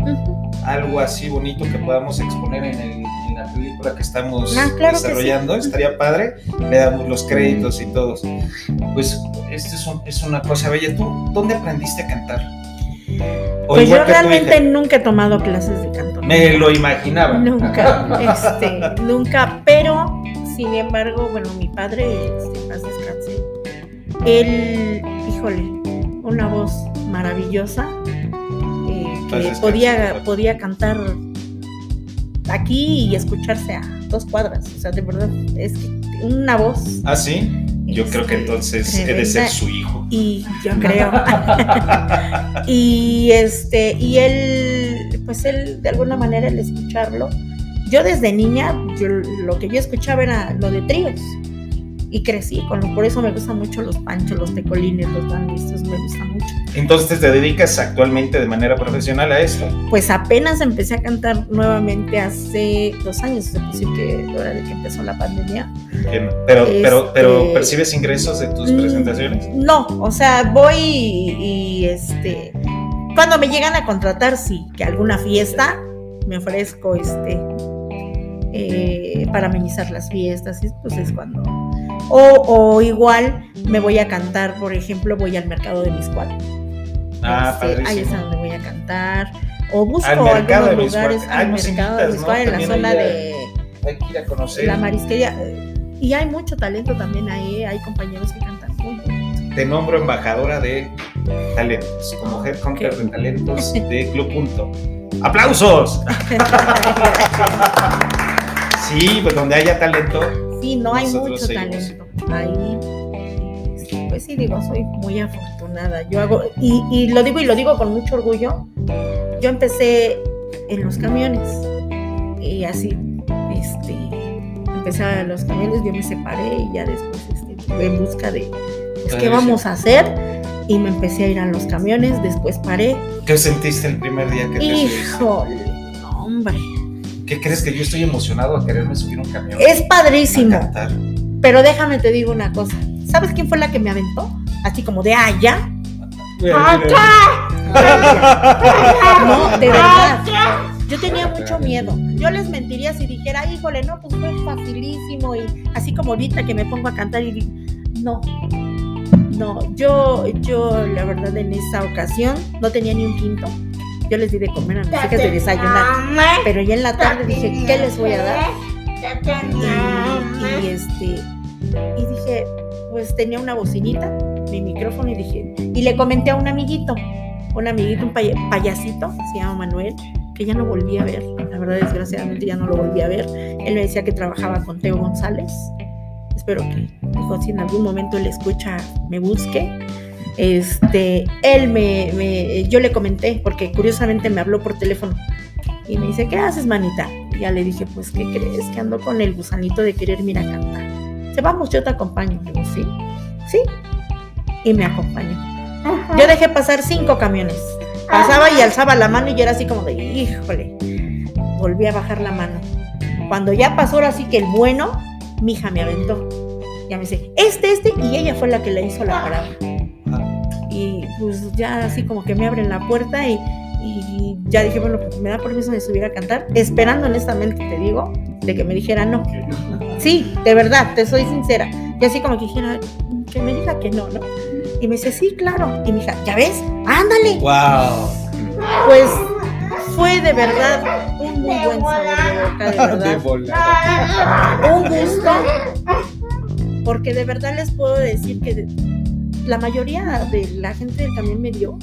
Algo así bonito que podamos exponer en, el- en la película que estamos Ah, claro que sí. desarrollando. Estaría padre. Le damos los créditos y todos. Pues esto es, un- es una cosa bella. ¿Tú dónde aprendiste a cantar? O Pues yo realmente nunca he tomado clases de canto. Me lo imaginaba. Nunca, este, nunca, pero sin embargo, bueno, mi padre, este, paz descanse, él, híjole, una voz maravillosa, eh, que podía, podía cantar aquí y escucharse a dos cuadras, o sea, de verdad, es una voz. Ah, sí. Yo creo que entonces he de ser su hijo. y yo creo. Y este y él pues él de alguna manera el escucharlo. Yo desde niña yo, lo que yo escuchaba era lo de tríos y crecí con lo, por eso me gustan mucho los panchos los tecolines los bandistas me gustan mucho Entonces te dedicas actualmente de manera profesional a esto. pues apenas empecé a cantar nuevamente hace dos años es decir que la hora de que empezó la pandemia Pero, pero, pero Este- ¿percibes ingresos de tus Mm, presentaciones? No, o sea, voy y, y, este. Cuando me llegan a contratar, sí, que alguna fiesta me ofrezco este eh, para amenizar las fiestas, y pues es cuando. O, o igual me voy a cantar, por ejemplo, voy al mercado de Miscual. Ah, Este, ahí es a donde voy a cantar. o busco Al mercado algunos de lugares al mercado de invitas, ¿no? En la zona de Hay que ir a conocer. la marisquería. eh, Y hay mucho talento también ahí, hay compañeros que cantan muy. Te nombro embajadora de talentos, como head hunter de talentos de Club Punto. ¡Aplausos! sí, pues donde haya talento. Sí, no hay nosotros mucho seguimos. talento. Ahí, pues sí, digo, soy muy afortunada. Yo hago, y, y lo digo y lo digo con mucho orgullo. Yo empecé en los camiones. Y así, este, empecé a los camiones, yo me separé y ya después este, en busca de, pues, ¿qué vamos a hacer? Y me empecé a ir a los camiones, después paré. ¿Qué sentiste el primer día que te? Híjole, no, hombre. ¿Qué crees que yo estoy emocionado a quererme subir un camión? Es padrísimo. A. Pero déjame te digo una cosa. ¿Sabes quién fue la que me aventó? Así como de allá. No, de verdad. Yo tenía mucho miedo. Yo les mentiría si dijera, híjole, no, pues fue facilísimo. Y así como ahorita que me pongo a cantar y di- no. No, yo, yo la verdad en esa ocasión no tenía ni un quinto. Yo les di de comer a mis hijas de desayunar. Pero ya en la tarde dije, ¿qué les voy a dar? Y, y, este y dije pues tenía una bocinita mi micrófono y dije y le comenté a un amiguito un amiguito un paya- payasito se llama Manuel que ya no volví a ver la verdad desgraciadamente ya no lo volví a ver él me decía que trabajaba con Teo González espero que dijo, si en algún momento él escucha me busque este él me, me yo le comenté porque curiosamente me habló por teléfono y me dice, ¿qué haces, manita? Y ya le dije, pues, ¿qué crees? Que ando con el gusanito de querer ir a cantar. Dice, vamos, yo te acompaño. Digo, sí, sí. Y me acompañó. Yo dejé pasar cinco camiones. Pasaba y alzaba la mano y yo era así como de, híjole. Volví a bajar la mano. Cuando ya pasó ahora sí que el bueno, mi hija me aventó. Ya me dice, este, este, y ella fue la que le hizo la parada. Y pues ya así como que me abren la puerta y, y ya dije, bueno, pues me da permiso de subir a cantar, esperando honestamente, te digo, de que me dijera no. Sí, de verdad, te soy sincera. Y así como que dijera, que me diga que no, ¿no? Y me dice, sí, claro. Y mi hija, ¿ya ves? Ándale. ¡Wow! Pues fue de verdad un muy buen sabor de boca, de verdad. De volada. Un gusto. Porque de verdad les puedo decir que la mayoría de la gente del camión me dio,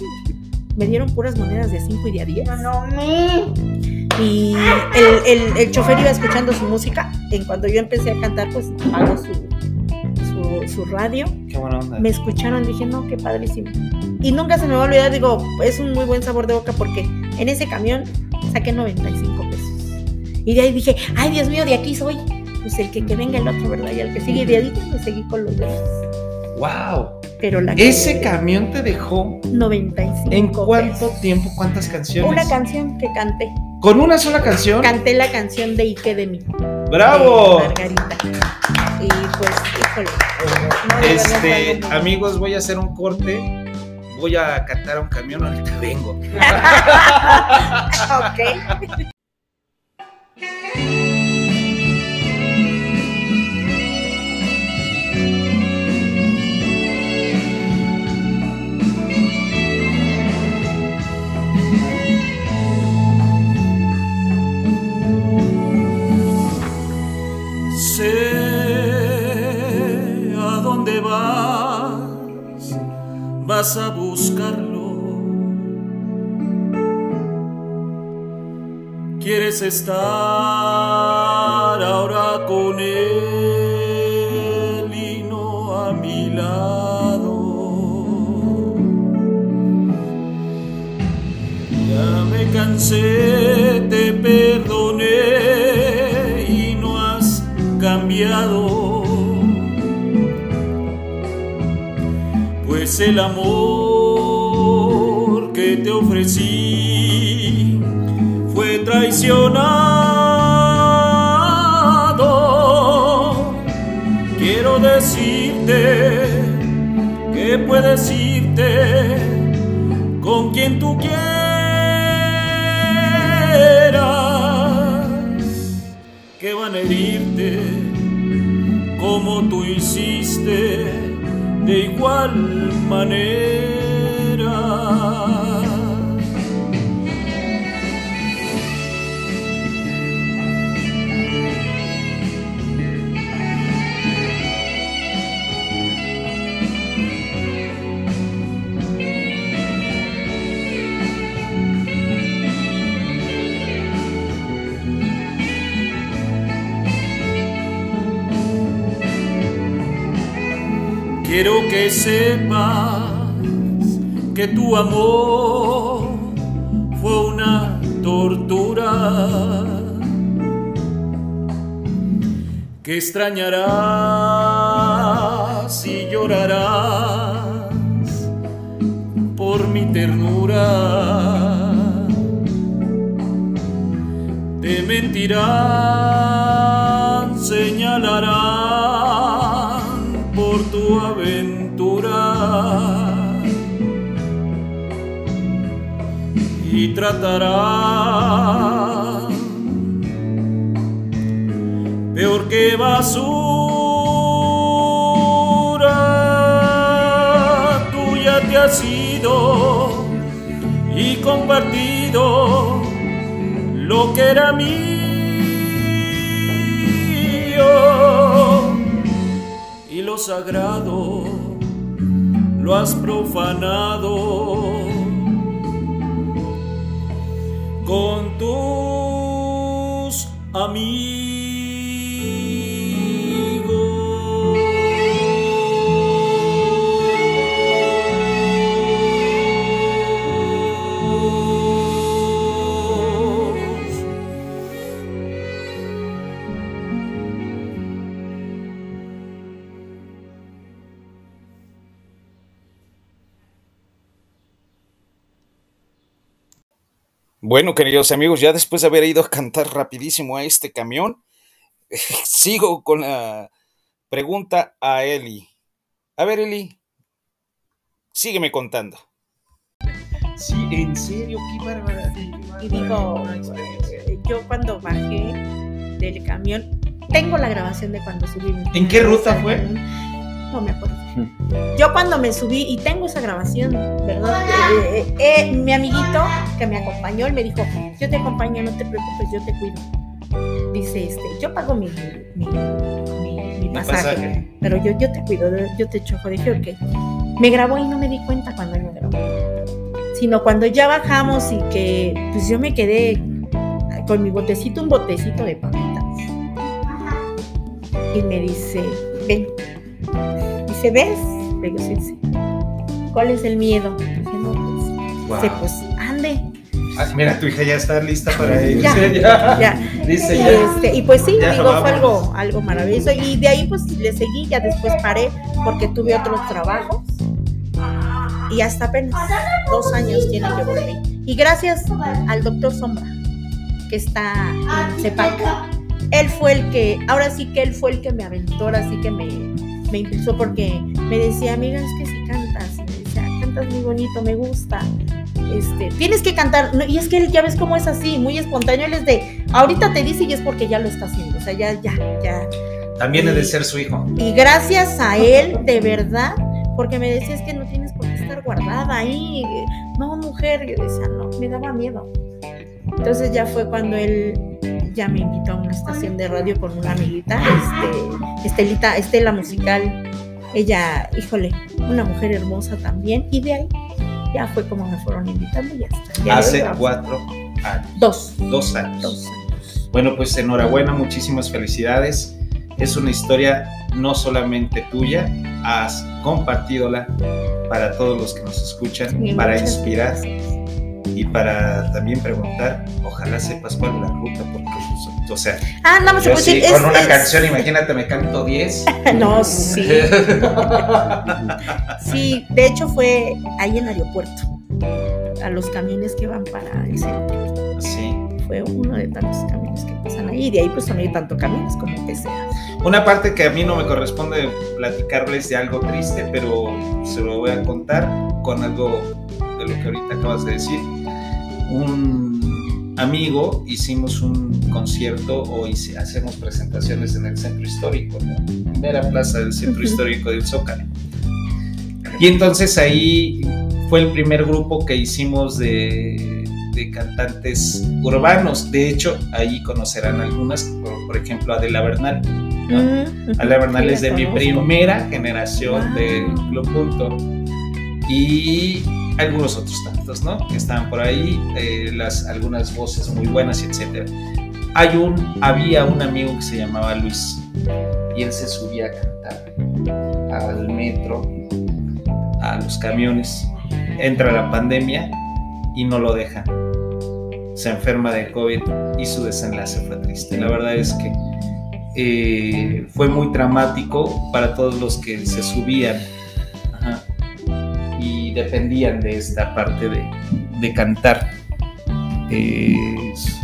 me dieron puras monedas de 5 y de a 10. Y el, el, el chofer iba escuchando su música. En cuando yo empecé a cantar, pues apagó su, su, su radio. Qué buena onda. Me escucharon, dije, no, qué padrísimo. Y nunca se me va a olvidar, digo, es un muy buen sabor de boca porque en ese camión saqué 95 pesos. Y de ahí dije, ay Dios mío, de aquí soy. Pues el que, que venga el otro, ¿verdad? Y el que sigue, y de ahí me seguí con los demás. ¡Wow! Pero la Ese camión te dejó 95 ¿En cuánto pesos. tiempo? ¿Cuántas canciones? Una canción que canté. ¿Con una sola canción? Canté la canción de Ike de mí. ¡Bravo! de Margarita. Y pues, híjole. no, Este, amigos, voy a hacer un corte. Voy a cantar a un camión, ahorita vengo. ok. A buscarlo. Quieres estar ahora con él y no a mi lado. Ya me cansé, te perdoné y no has cambiado. El amor que te ofrecí fue traicionado. Quiero decirte que puedes irte con quien tú quieras, que van a herirte como tú hiciste de igual manera. Quiero que sepas que tu amor fue una tortura que extrañarás y llorarás por mi ternura. Te mentirán, señalarán y tratarán peor que basura. Tuya te has ido y compartido lo que era mío y lo sagrado lo has profanado con tus amigos. Bueno, queridos amigos, ya después de haber ido a cantar rapidísimo a este camión, sigo con la pregunta a Eli. A ver, Eli, sígueme contando. Sí, en serio, qué bárbara. Y digo, yo cuando bajé del camión, tengo la grabación de cuando subí. mi ¿En qué ruta fue? camión. No me acuerdo. Yo cuando me subí, y tengo esa grabación, ¿verdad? Eh, eh, eh, mi amiguito que me acompañó, él me dijo, yo te acompaño, no te preocupes, yo te cuido. Dice, este, yo pago mi, mi, mi- mi pasaje, pasaje. pero yo, yo te cuido, yo te chojo. Dije, ok. Me grabó y no me di cuenta cuando él me grabó. Sino cuando ya bajamos y que pues yo me quedé con mi botecito, un botecito de papitas. Y me dice, ven. Dice, ¿ves? Le digo, sí, sí. ¿Cuál es el miedo? Dije, no, pues, dice, Wow. pues ande. Ah, mira, tu hija ya está lista para irse. Ya, ya. Dice y, ya. este, y pues sí, Ya, digo, fue algo, algo maravilloso. Y de ahí pues le seguí, ya después paré porque tuve otros trabajos. Y hasta apenas dos años tiene que volver. Y gracias al doctor Sombra, que está en CEPAC. Él fue el que, ahora sí que él fue el que me aventó, ahora sí que me, me impulsó porque me decía, amiga, es que si cantas, y me decía, cantas muy bonito, me gusta. Este, tienes que cantar, no, y es que ya ves cómo es así, muy espontáneo, él es de, ahorita te dice y es porque ya lo está haciendo, o sea, ya, ya, ya. También he de ser su hijo. Y gracias a él, de verdad, porque me decía, es que no tienes por qué estar guardada ahí, no, mujer, yo decía, no, me daba miedo. Entonces ya fue cuando él ya me invitó a una estación de radio con una amiguita, este, Estelita, Estela Musical. Ella, híjole, una mujer hermosa también. Y de ahí ya fue como me fueron invitando y ya está. Ya Hace cuatro años. Dos. Dos años. Dos Bueno, pues enhorabuena, muchísimas felicidades. Es una historia no solamente tuya, has compartidola para todos los que nos escuchan, para inspirar y para también preguntar. Ojalá sepas cuál es la ruta, porque, o sea, Ah, no, pues, yo pues, sí, es- con una es- canción, imagínate, me canto 10. No, sí. Sí, de hecho fue ahí en el aeropuerto, a los camiones que van para el centro. Sí. Fue uno de tantos camiones que pasan ahí, y de ahí pues no hay tanto camiones como que sea. Una parte que a mí no me corresponde platicarles de algo triste, pero se lo voy a contar con algo de lo que ahorita acabas de decir. Un amigo hicimos un concierto o hice- hacemos presentaciones en el centro histórico, en la plaza del centro histórico del Zócalo. Y entonces ahí fue el primer grupo que hicimos de, de cantantes urbanos. De hecho, ahí conocerán algunas, por, por ejemplo, Adela Bernal. ¿no? Mm, Adela Bernal es de mi primera generación de Club Punto. Y algunos otros tantos, ¿no? Que estaban por ahí, eh, las, algunas voces muy buenas, etc. Hay un, había un amigo que se llamaba Luis y él se subía a cantar al metro, a los camiones. Entra la pandemia y no lo dejan. Se enferma de COVID y su desenlace fue triste. La verdad es que eh, fue muy dramático para todos los que se subían ajá, y dependían de esta parte de, de cantar. Es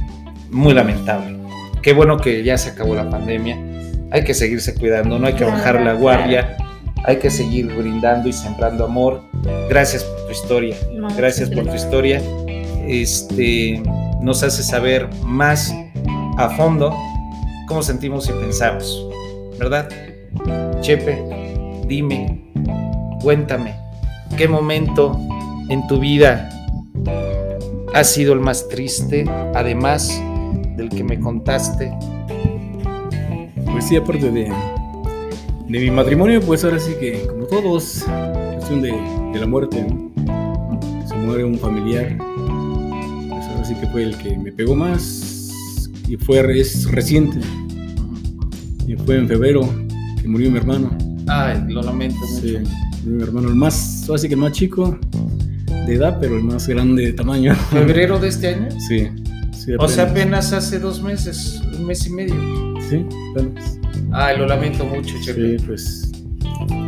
muy lamentable. Qué bueno que ya se acabó la pandemia. Hay que seguirse cuidando, no hay que bajar la guardia. Hay que seguir brindando y sembrando amor. Gracias por tu historia. Gracias por tu historia. Este nos hace saber más a fondo cómo sentimos y pensamos, ¿verdad? Chepe, dime, cuéntame, ¿qué momento en tu vida ha sido el más triste, además del que me contaste? Pues sí, aparte de, de mi matrimonio, pues ahora sí que, como todos, cuestión de, de la muerte, ¿no? Se muere un familiar, pues ahora sí que fue el que me pegó más y fue es reciente. Y fue en febrero que murió mi hermano. Ay, lo lamento mucho. Sí, mi hermano, el más, ahora sí que el más chico de edad, pero el más grande de tamaño. ¿Febrero de este año? Sí. sí O sea, apenas hace dos meses, un mes y medio. Sí, apenas. Ay, lo lamento mucho, Chepe. Sí, pues.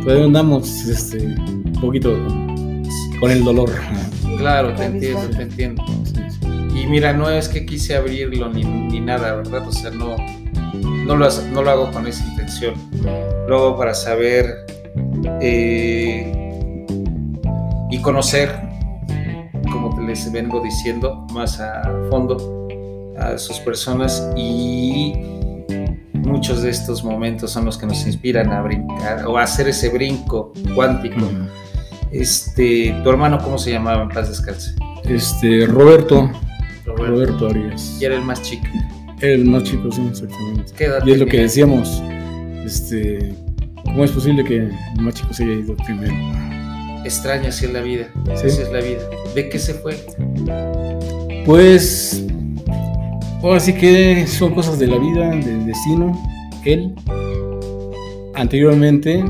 Todavía andamos este, un poquito con el dolor. Claro, te entiendo, te entiendo. Y mira, no es que quise abrirlo ni, ni nada, ¿verdad? O sea, no, no, lo, hace- no lo hago con esa intención. Lo hago para saber eh, y conocer, como te les vengo diciendo, más a fondo a sus personas y muchos de estos momentos son los que nos inspiran a brincar o a hacer ese brinco cuántico. Este, tu hermano, ¿cómo se llamaba? En paz descanse. Este, Roberto. Roberto. Roberto Arias. Y era el más chico. Era el más chico, sí, exactamente. ¿Qué edad y es lo que decíamos. Este, ¿Cómo es posible que el más chico se haya ido primero? Extraña así es la vida. Sí. Así es la vida. ¿De qué se fue? Pues. Ahora sí que son cosas de la vida, del destino. Él, anteriormente,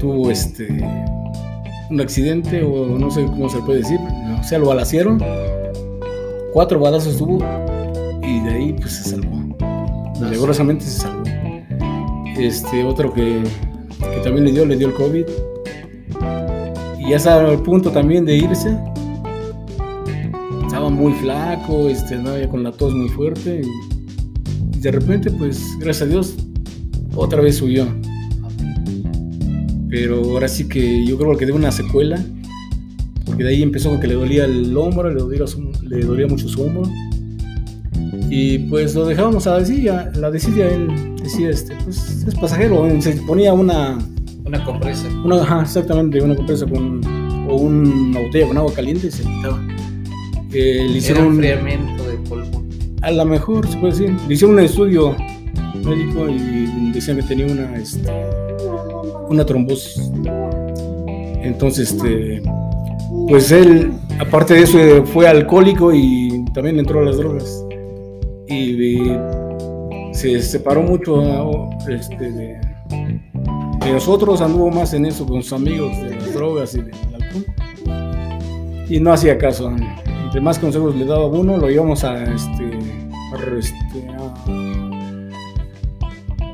tuvo este. Un accidente, o no sé cómo se puede decir. O sea, lo balacieron. Cuatro balazos tuvo. Y de ahí, pues se salvó. Milagrosamente se salvó. Este, otro que, también le dio, le dio el COVID. Y ya estaba al punto también de irse estaba muy flaco, este, andaba con la tos muy fuerte de repente, pues, gracias a Dios, otra vez subió. Pero ahora sí que yo creo que debe una secuela, porque de ahí empezó con que le dolía el hombro, le dolía, mucho su hombro. Y pues lo dejábamos a decir, a la decía él, decía, este, pues es pasajero, se ponía una, Una compresa. una, ajá, exactamente, una compresa con, o una botella con agua caliente y se quitaba. Eh, le Era hicieron un un, enfriamiento de polvo. a lo mejor se puede decir, le hicieron un estudio médico y decían que tenía una, este, una trombosis. Entonces, este, pues él, aparte de eso, fue alcohólico y también entró a las drogas. Y, se separó mucho este, de, nosotros, anduvo más en eso con sus amigos de las drogas y del alcohol. Y no hacía caso. Entre más consejos le daba uno, lo íbamos a, este, este,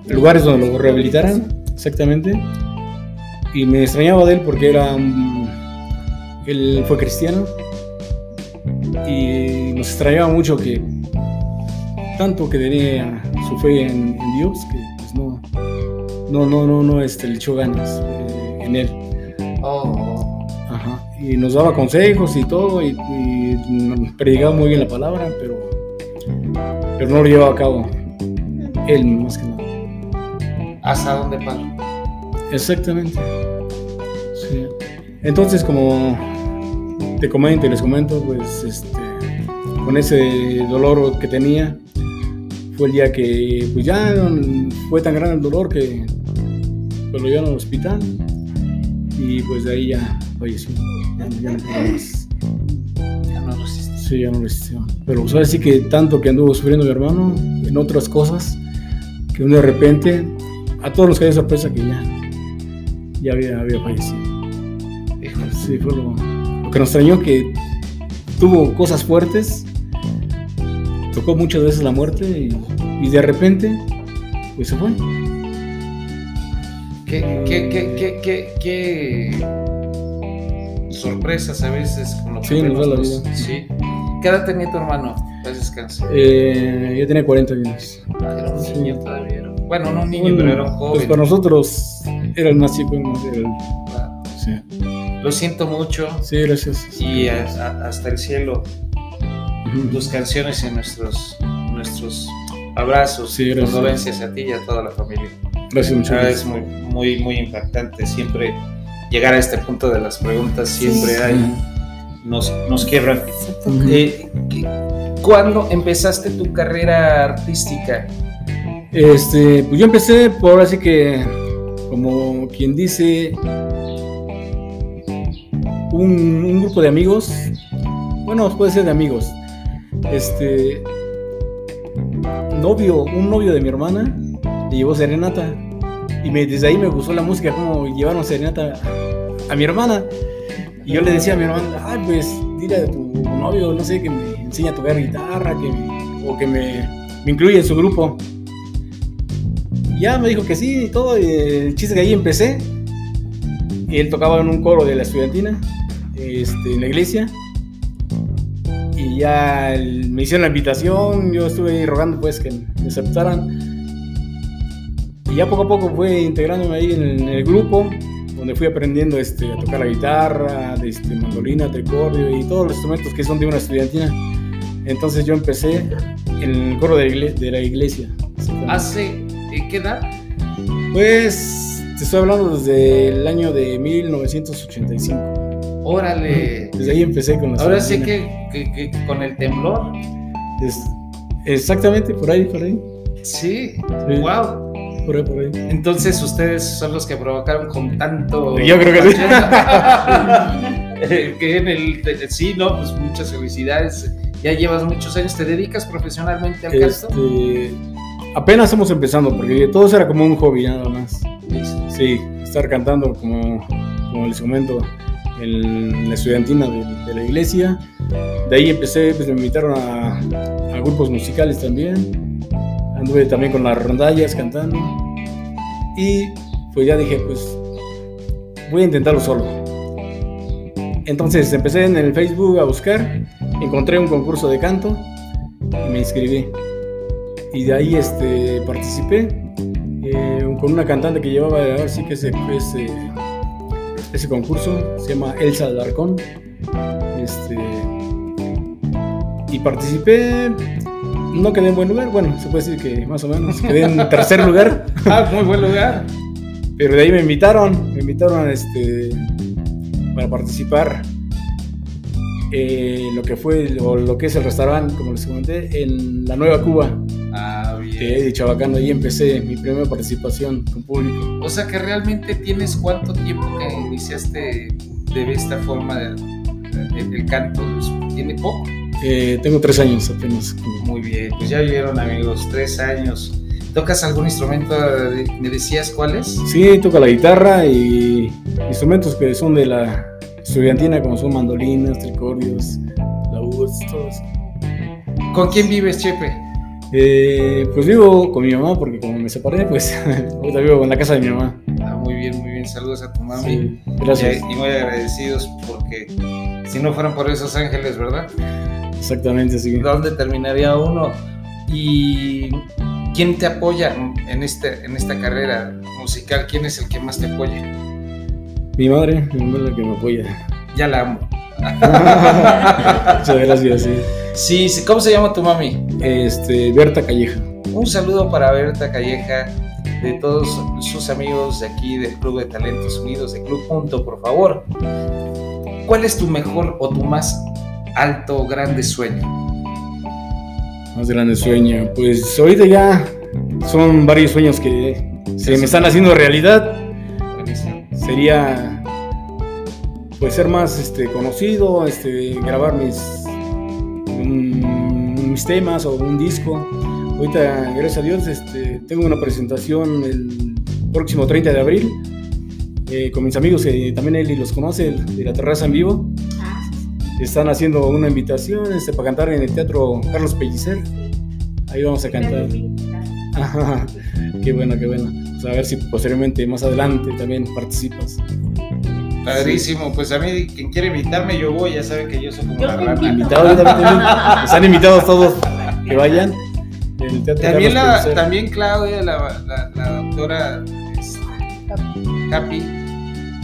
a lugares donde lo rehabilitaran, exactamente. Y me extrañaba de él porque era él fue cristiano y nos extrañaba mucho que tanto que tenía su fe en, en Dios que pues no no no no no este, le echó ganas eh, en él Oh, Ajá. y nos daba consejos y todo y, predicaba muy bien la palabra pero pero no lo llevaba a cabo él más que nada ¿Hasta dónde palo? Exactamente. Sí. Entonces, como te comento y les comento, pues este, con ese dolor que tenía, fue el día que pues ya fue tan grande el dolor que pues, lo llevaron al hospital y pues de ahí ya falleció. Ya, ya no pudo más. Ya no resistí. Sí, ya no resistió. Pero pues ahora sí que tanto que anduvo sufriendo mi hermano en otras cosas, que uno de repente, a todos nos cae sorpresa que ya ya había, había fallecido. Sí, fue lo, lo que nos extrañó que tuvo cosas fuertes, tocó muchas veces la muerte y, y de repente, pues se fue. ¿Qué, qué, qué, qué, sorpresas a veces con lo que Sí, nos da la vida. Sí. ¿Qué edad tenía tu hermano? Descanse. Eh, yo tenía 40 años. Ah, era un niño todavía. era- Bueno, no un niño, Bueno, pero era un joven. Pues para nosotros era el más chico. el- sí. Lo siento mucho. Sí, gracias. Y a- a- hasta el cielo. Tus canciones y nuestros, nuestros abrazos Sí, y gracias. condolencias a ti y a toda la familia. Gracias, muchas gracias. Es muy, muy, muy impactante siempre llegar a este punto de las preguntas. Siempre Sí. hay. Nos, nos quiebran. Eh, ¿qué- ¿Cuándo empezaste tu carrera artística? Este, pues yo empecé por así que, como quien dice, un, un grupo de amigos, bueno, puede ser de amigos, este, novio, un novio de mi hermana, le llevó serenata, y me, desde ahí me gustó la música, como llevaron serenata a mi hermana, y yo le decía a mi hermana, ay, pues, dile a tu novio, no sé, que me enseñe a tocar guitarra, que me- o que me, me incluya en su grupo. Ya me dijo que sí y todo. Y el chiste que ahí empecé. Y él tocaba en un coro de la estudiantina este, en la iglesia. Y ya el- me hicieron la invitación. Yo estuve ahí rogando pues que me aceptaran. Y ya poco a poco fue integrándome ahí en el, en el grupo. Donde fui aprendiendo este, a tocar la guitarra, este, mandolina, tricordio y todos los instrumentos que son de una estudiantina. Entonces yo empecé en el coro de la igle- de la iglesia. ¿Hace eh, qué edad? Pues te estoy hablando desde el año de 1985. Órale. Desde ahí empecé con la Ahora sí que, que- que con el temblor. Es- exactamente, por ahí, por ahí. Sí. Sí. Wow. Por ahí, por ahí. Entonces ustedes son los que provocaron con tanto. Yo creo que sí. Que en el, sí, no, pues muchas felicidades. Ya llevas muchos años, ¿te dedicas profesionalmente al canto? Este, apenas estamos empezando, porque todo eso era como un hobby nada más. Sí, estar cantando como, como les comento en la estudiantina de, la iglesia. De ahí empecé, pues me invitaron a, grupos musicales también. Anduve también con las rondallas cantando. Y pues ya dije, pues voy a intentarlo solo. Entonces empecé en el Facebook a buscar, encontré un concurso de canto y me inscribí. Y de ahí este, participé eh, con una cantante que llevaba ahora sí que ese, ese, ese concurso, se llama Elsa Alarcón. Este, y participé, no quedé en buen lugar, bueno, se puede decir que más o menos, quedé en tercer lugar. Ah, muy buen lugar. Pero de ahí me invitaron, me invitaron este, para participar en lo que fue, o lo que es el restaurante, como les comenté, en la Nueva Cuba. Ah, hay de Chabacano, ahí empecé mi primera participación con público. O sea que realmente tienes cuánto tiempo que iniciaste de esta forma el canto. Tiene poco. Eh, tengo tres años apenas. Muy bien, pues ya vieron amigos, tres años. ¿Tocas algún instrumento? ¿Me decías cuáles? Sí, toco la guitarra y instrumentos que son de la estudiantina, como son mandolinas, tricordios, laúdes, todo eso. ¿Con quién vives, Chepe? Eh, pues vivo con mi mamá, porque como me separé, pues ahorita vivo en la casa de mi mamá. Ah, muy bien, muy bien. Saludos a tu mami. Sí, gracias. Y, y muy agradecidos porque si no fueran por esos ángeles, ¿verdad? Exactamente, sí. ¿Dónde terminaría uno? ¿Y quién te apoya en, este, en esta carrera musical? ¿Quién es el que más te apoya? Mi madre, mi madre es la que me apoya. Ya la amo. Muchas gracias, sí. Sí, ¿cómo se llama tu mami? Este, Berta Calleja. Un saludo para Berta Calleja, de todos sus amigos de aquí del Club de Talentos Unidos, de Club Punto, por favor. ¿Cuál es tu mejor o tu más alto, grande sueño? Más grande sueño. Pues ahorita ya son varios sueños que se me están haciendo realidad. Sería pues ser más este, conocido, este, grabar mis, un- mis temas o un disco. Ahorita, gracias a Dios, este, tengo una presentación el próximo 30 de abril eh, con mis amigos, que también él los conoce, de la terraza en vivo. Están haciendo una invitación este, para cantar en el Teatro Carlos Pellicer. Ahí vamos a cantar. Ajá, qué bueno, qué bueno. Pues a ver si posteriormente, más adelante, también participas. Padrísimo, pues a mí quien quiere invitarme yo voy, ya sabe que yo soy como Yo la rana. Invitados, yo también, también. Están invitados todos que vayan. El También, la, también Claudia, la, la- la doctora este, Happy,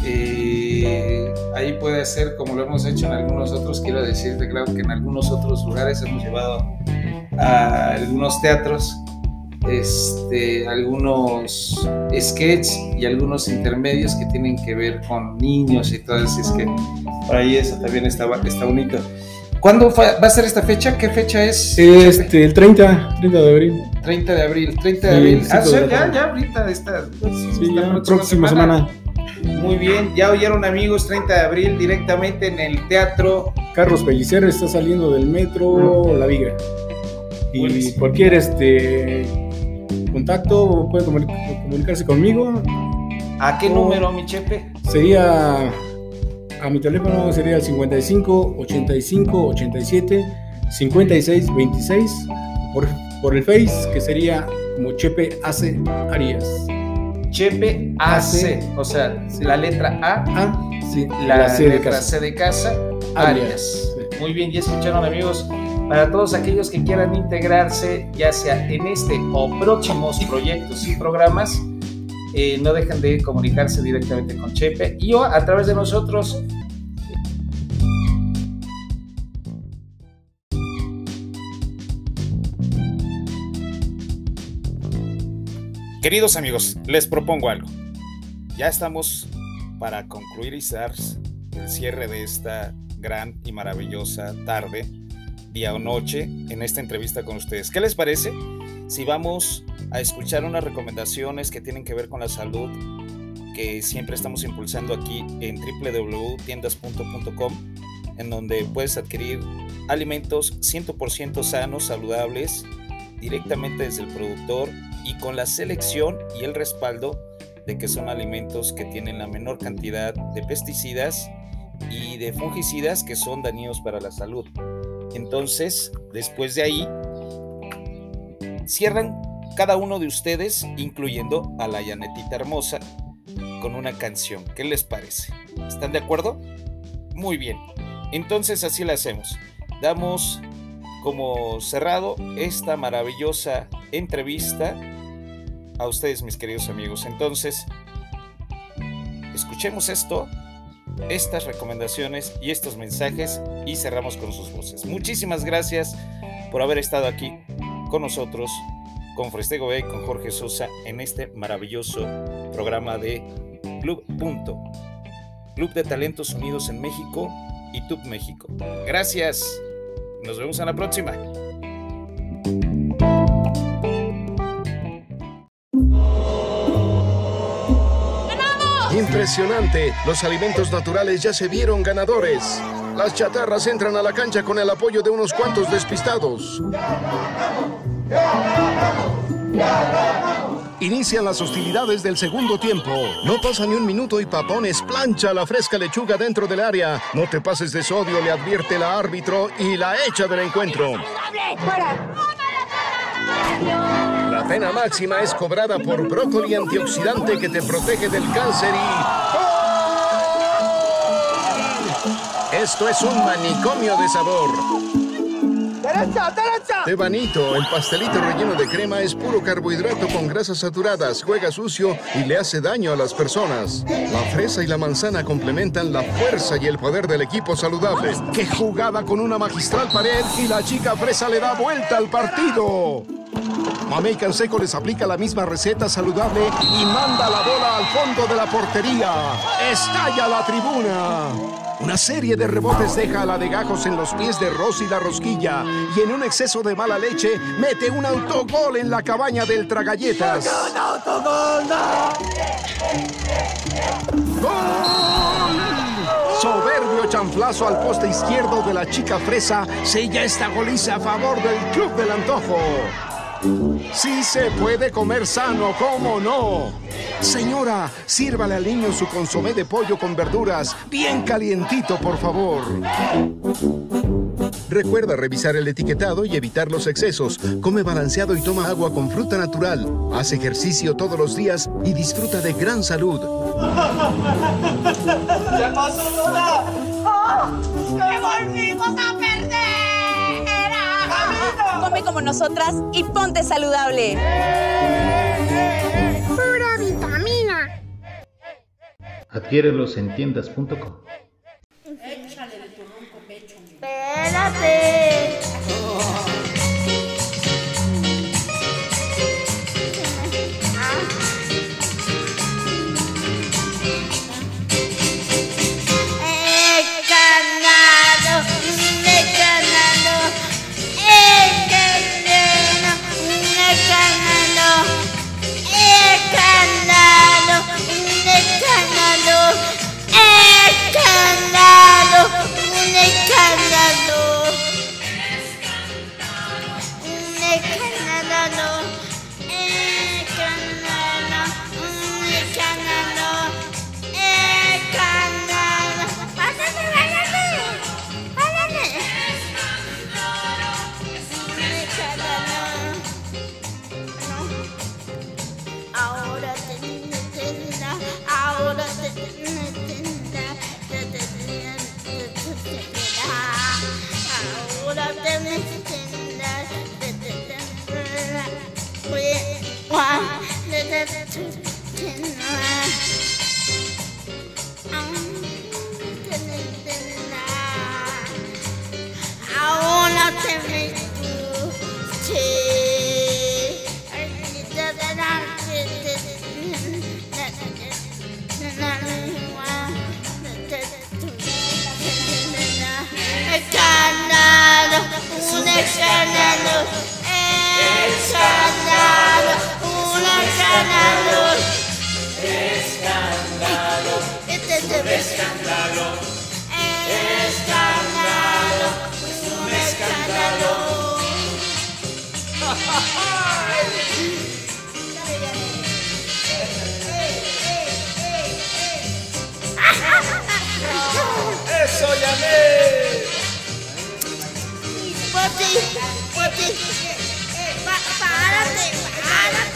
eh, ahí puede hacer como lo hemos hecho en algunos otros. Quiero decirte, Claudia, que en algunos otros lugares hemos llevado a algunos teatros este, algunos sketches y algunos intermedios que tienen que ver con niños y todo así es que por ahí eso también está, está bonito. ¿Cuándo va a ser esta fecha? ¿Qué fecha es? Este, el 30, 30 de abril. 30 de abril, 30 de Sí, abril. cinco Ah, de la ya, ya, ahorita esta, Sí, ya, próxima semana. Muy bien, ya oyeron amigos, 30 de abril directamente en el teatro. Carlos Pellicer está saliendo del metro La Viga. Y Buenísimo. cualquier este contacto puede comuni- comunicarse conmigo. ¿A qué número, mi chepe? Sería a mi teléfono sería el 55 85 87 56 26 por, por el Face que sería como Chepe Ace Arias. Chepe AC, o sea, la letra A, A, sí, la, C letra. C de casa, Arias. Arias. Muy bien, ya escucharon amigos. Para todos aquellos que quieran integrarse, ya sea en este o próximos proyectos y programas, eh, no dejen de comunicarse directamente con Chepe y o a través de nosotros. Queridos amigos, les propongo algo. Ya estamos para concluir y el cierre de esta gran y maravillosa tarde, día o noche, en esta entrevista con ustedes. ¿Qué les parece si vamos a escuchar unas recomendaciones que tienen que ver con la salud que siempre estamos impulsando aquí en www.tiendaspunto.com, en donde puedes adquirir alimentos 100% sanos, saludables, directamente desde el productor y con la selección y el respaldo de que son alimentos que tienen la menor cantidad de pesticidas y de fungicidas que son dañinos para la salud. Entonces, después de ahí, cierran cada uno de ustedes, incluyendo a la Yanetita Hermosa, con una canción. ¿Qué les parece? ¿Están de acuerdo? Muy bien. Entonces así la hacemos. Damos como cerrado esta maravillosa entrevista a ustedes, mis queridos amigos. Entonces, escuchemos esto, estas recomendaciones y estos mensajes y cerramos con sus voces. Muchísimas gracias por haber estado aquí con nosotros, con Frestego B, con Jorge Sosa, en este maravilloso programa de Club Punto. Club de Talentos Unidos en México y TUP México. Gracias. Nos vemos en la próxima. Impresionante, los alimentos naturales ya se vieron ganadores. Las chatarras entran a la cancha con el apoyo de unos cuantos despistados. Inician las hostilidades del segundo tiempo. No pasa ni un minuto y Papones plancha la fresca lechuga dentro del área. No te pases de sodio, le advierte la árbitro y la echa del encuentro. La pena máxima es cobrada por brócoli antioxidante que te protege del cáncer y... Esto es un manicomio de sabor. ¡Derecha, derecha! Tebanito, el pastelito relleno de crema es puro carbohidrato con grasas saturadas, juega sucio y le hace daño a las personas. La fresa y la manzana complementan la fuerza y el poder del equipo saludable. ¡Qué jugada con una magistral pared y la chica fresa le da vuelta al partido! Mamey Canseco les aplica la misma receta saludable y manda la bola al fondo de la portería. ¡Estalla la tribuna! Una serie de rebotes deja a la de gajos en los pies de Rosy la rosquilla y en un exceso de mala leche mete un autogol en la cabaña del Tragalletas. ¡Gol! Soberbio chanflazo al poste izquierdo de la chica fresa sella esta goliza a favor del Club del Antojo. Sí se puede comer sano, ¿cómo no? Señora, sírvale al niño su consomé de pollo con verduras, bien calientito, por favor. Recuerda revisar el etiquetado y evitar los excesos. Come balanceado y toma agua con fruta natural. Haz ejercicio todos los días y disfruta de gran salud. ¿Qué pasó, Lola? ¡Que volvimos a perder! Come como nosotras y ponte saludable. Pura vitamina. Adquiérelos en tiendas.com. Échale de tu ronco pecho. Espérate. Un escándalo, escándalo, un escándalo. ¡Eso, Yané! Poti, poti, pa- párate, párate.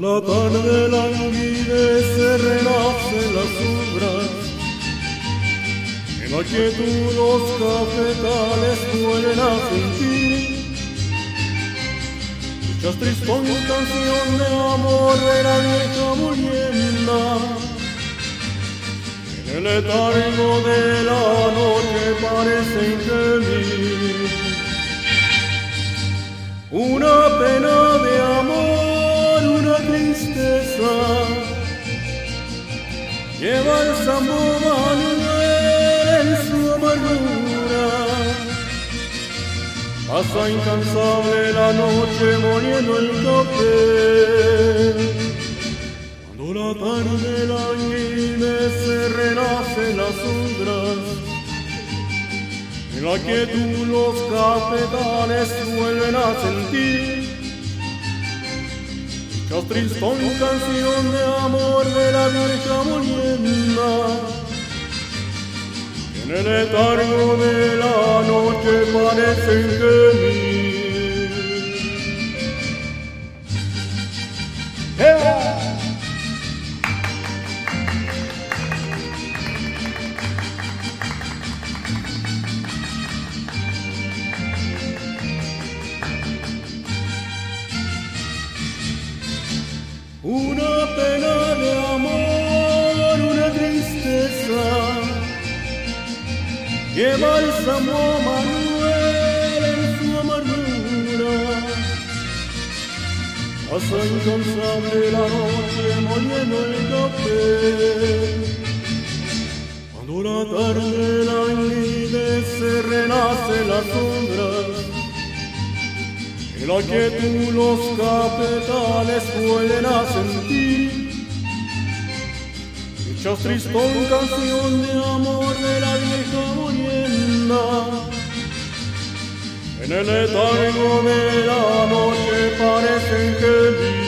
La tarde languidece, renacen las sombras. En la quietud los cafetales vuelven a sentir. Muchas tristón canción de amor de la vieja molienda. En el letargo de la noche parecen gemir. Una pena de amor, tristeza, lleva el amargura. Pasa incansable la noche moliendo el café. Cuando la tarde languidece, renacen las sombras. En la quietud los cafetales vuelven a sentir Dicha tristón canción de amor de la vieja molienda En el letargo de la noche parecen gemir ¡Eh! Lleva el Samo Manuel en su amargura. Pasa incansable la noche moliendo el café. Cuando la tarde languidece, renace las sombras. En la quietud los cafetales vuelven a sentir Dicha tristón canción de amor de la vieja molienda En el letargo de la noche parecen gemir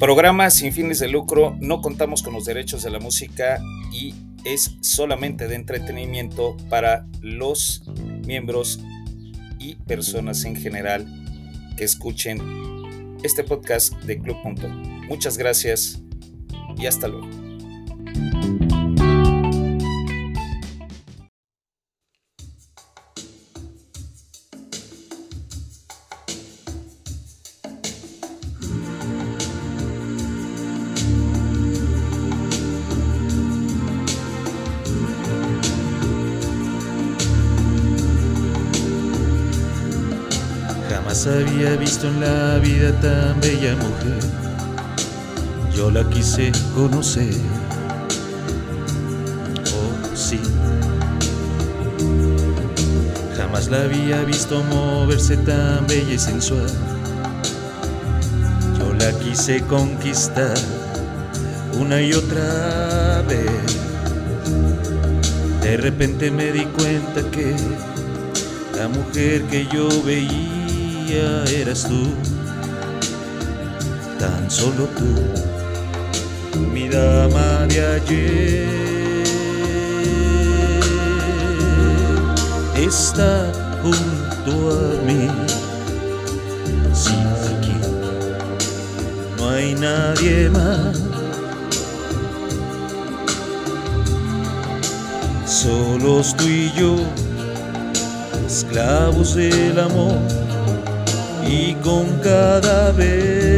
Programa sin fines de lucro, no contamos con los derechos de la música y es solamente de entretenimiento para los miembros y personas en general que escuchen este podcast de Club Punto. Muchas gracias y hasta luego. En la vida tan bella mujer. Yo la quise conocer. Oh, sí. Jamás la había visto moverse tan bella y sensual. Yo la quise conquistar una y otra vez. De repente me di cuenta que la mujer que yo veía eras tú, tan solo tú, mi dama de ayer. Está junto a mí, sí, aquí no hay nadie más. Solos tú y yo esclavos del amor y con cada beso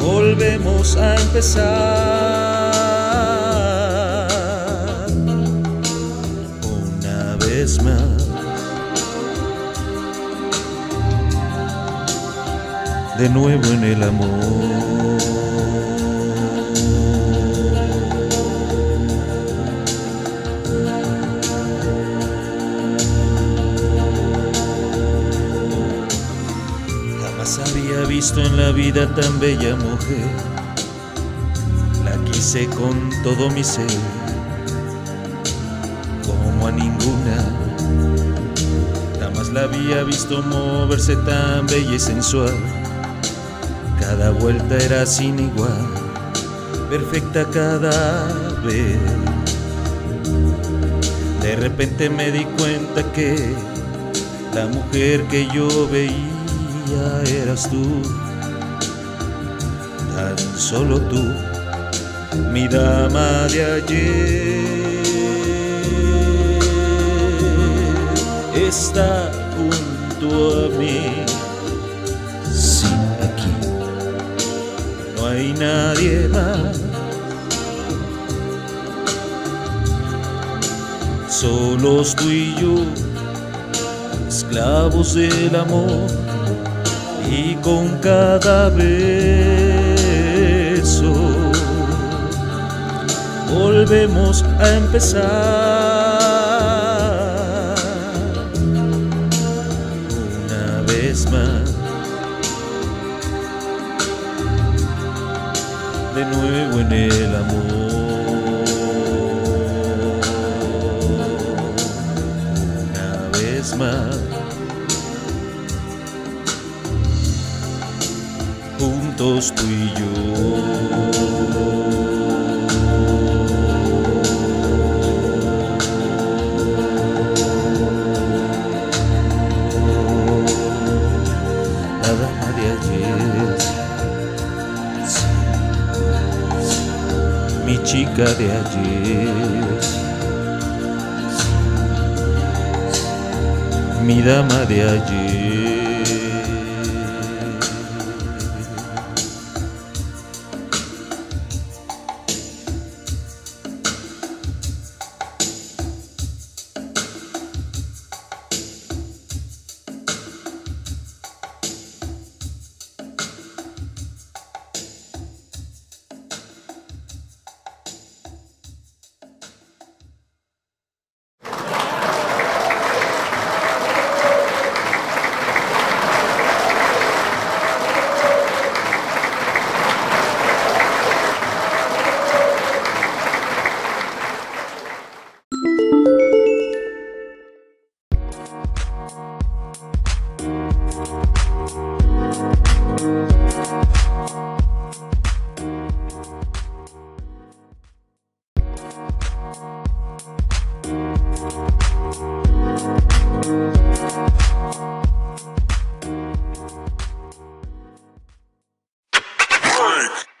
volvemos a empezar una vez más de nuevo en el amor. Visto en la vida tan bella mujer. La quise con todo mi ser, como a ninguna. Jamás la había visto moverse tan bella y sensual. Cada vuelta era sin igual, perfecta cada vez. De repente me di cuenta que la mujer que yo veía eras tú, tan solo tú, mi dama de ayer. Está junto a mí, sí, aquí no hay nadie más. Solos tú y yo, esclavos del amor y con cada beso volvemos a empezar. Una vez más. De nuevo en el juntos tú y yo. mi chica de ayer, mi dama de ayer.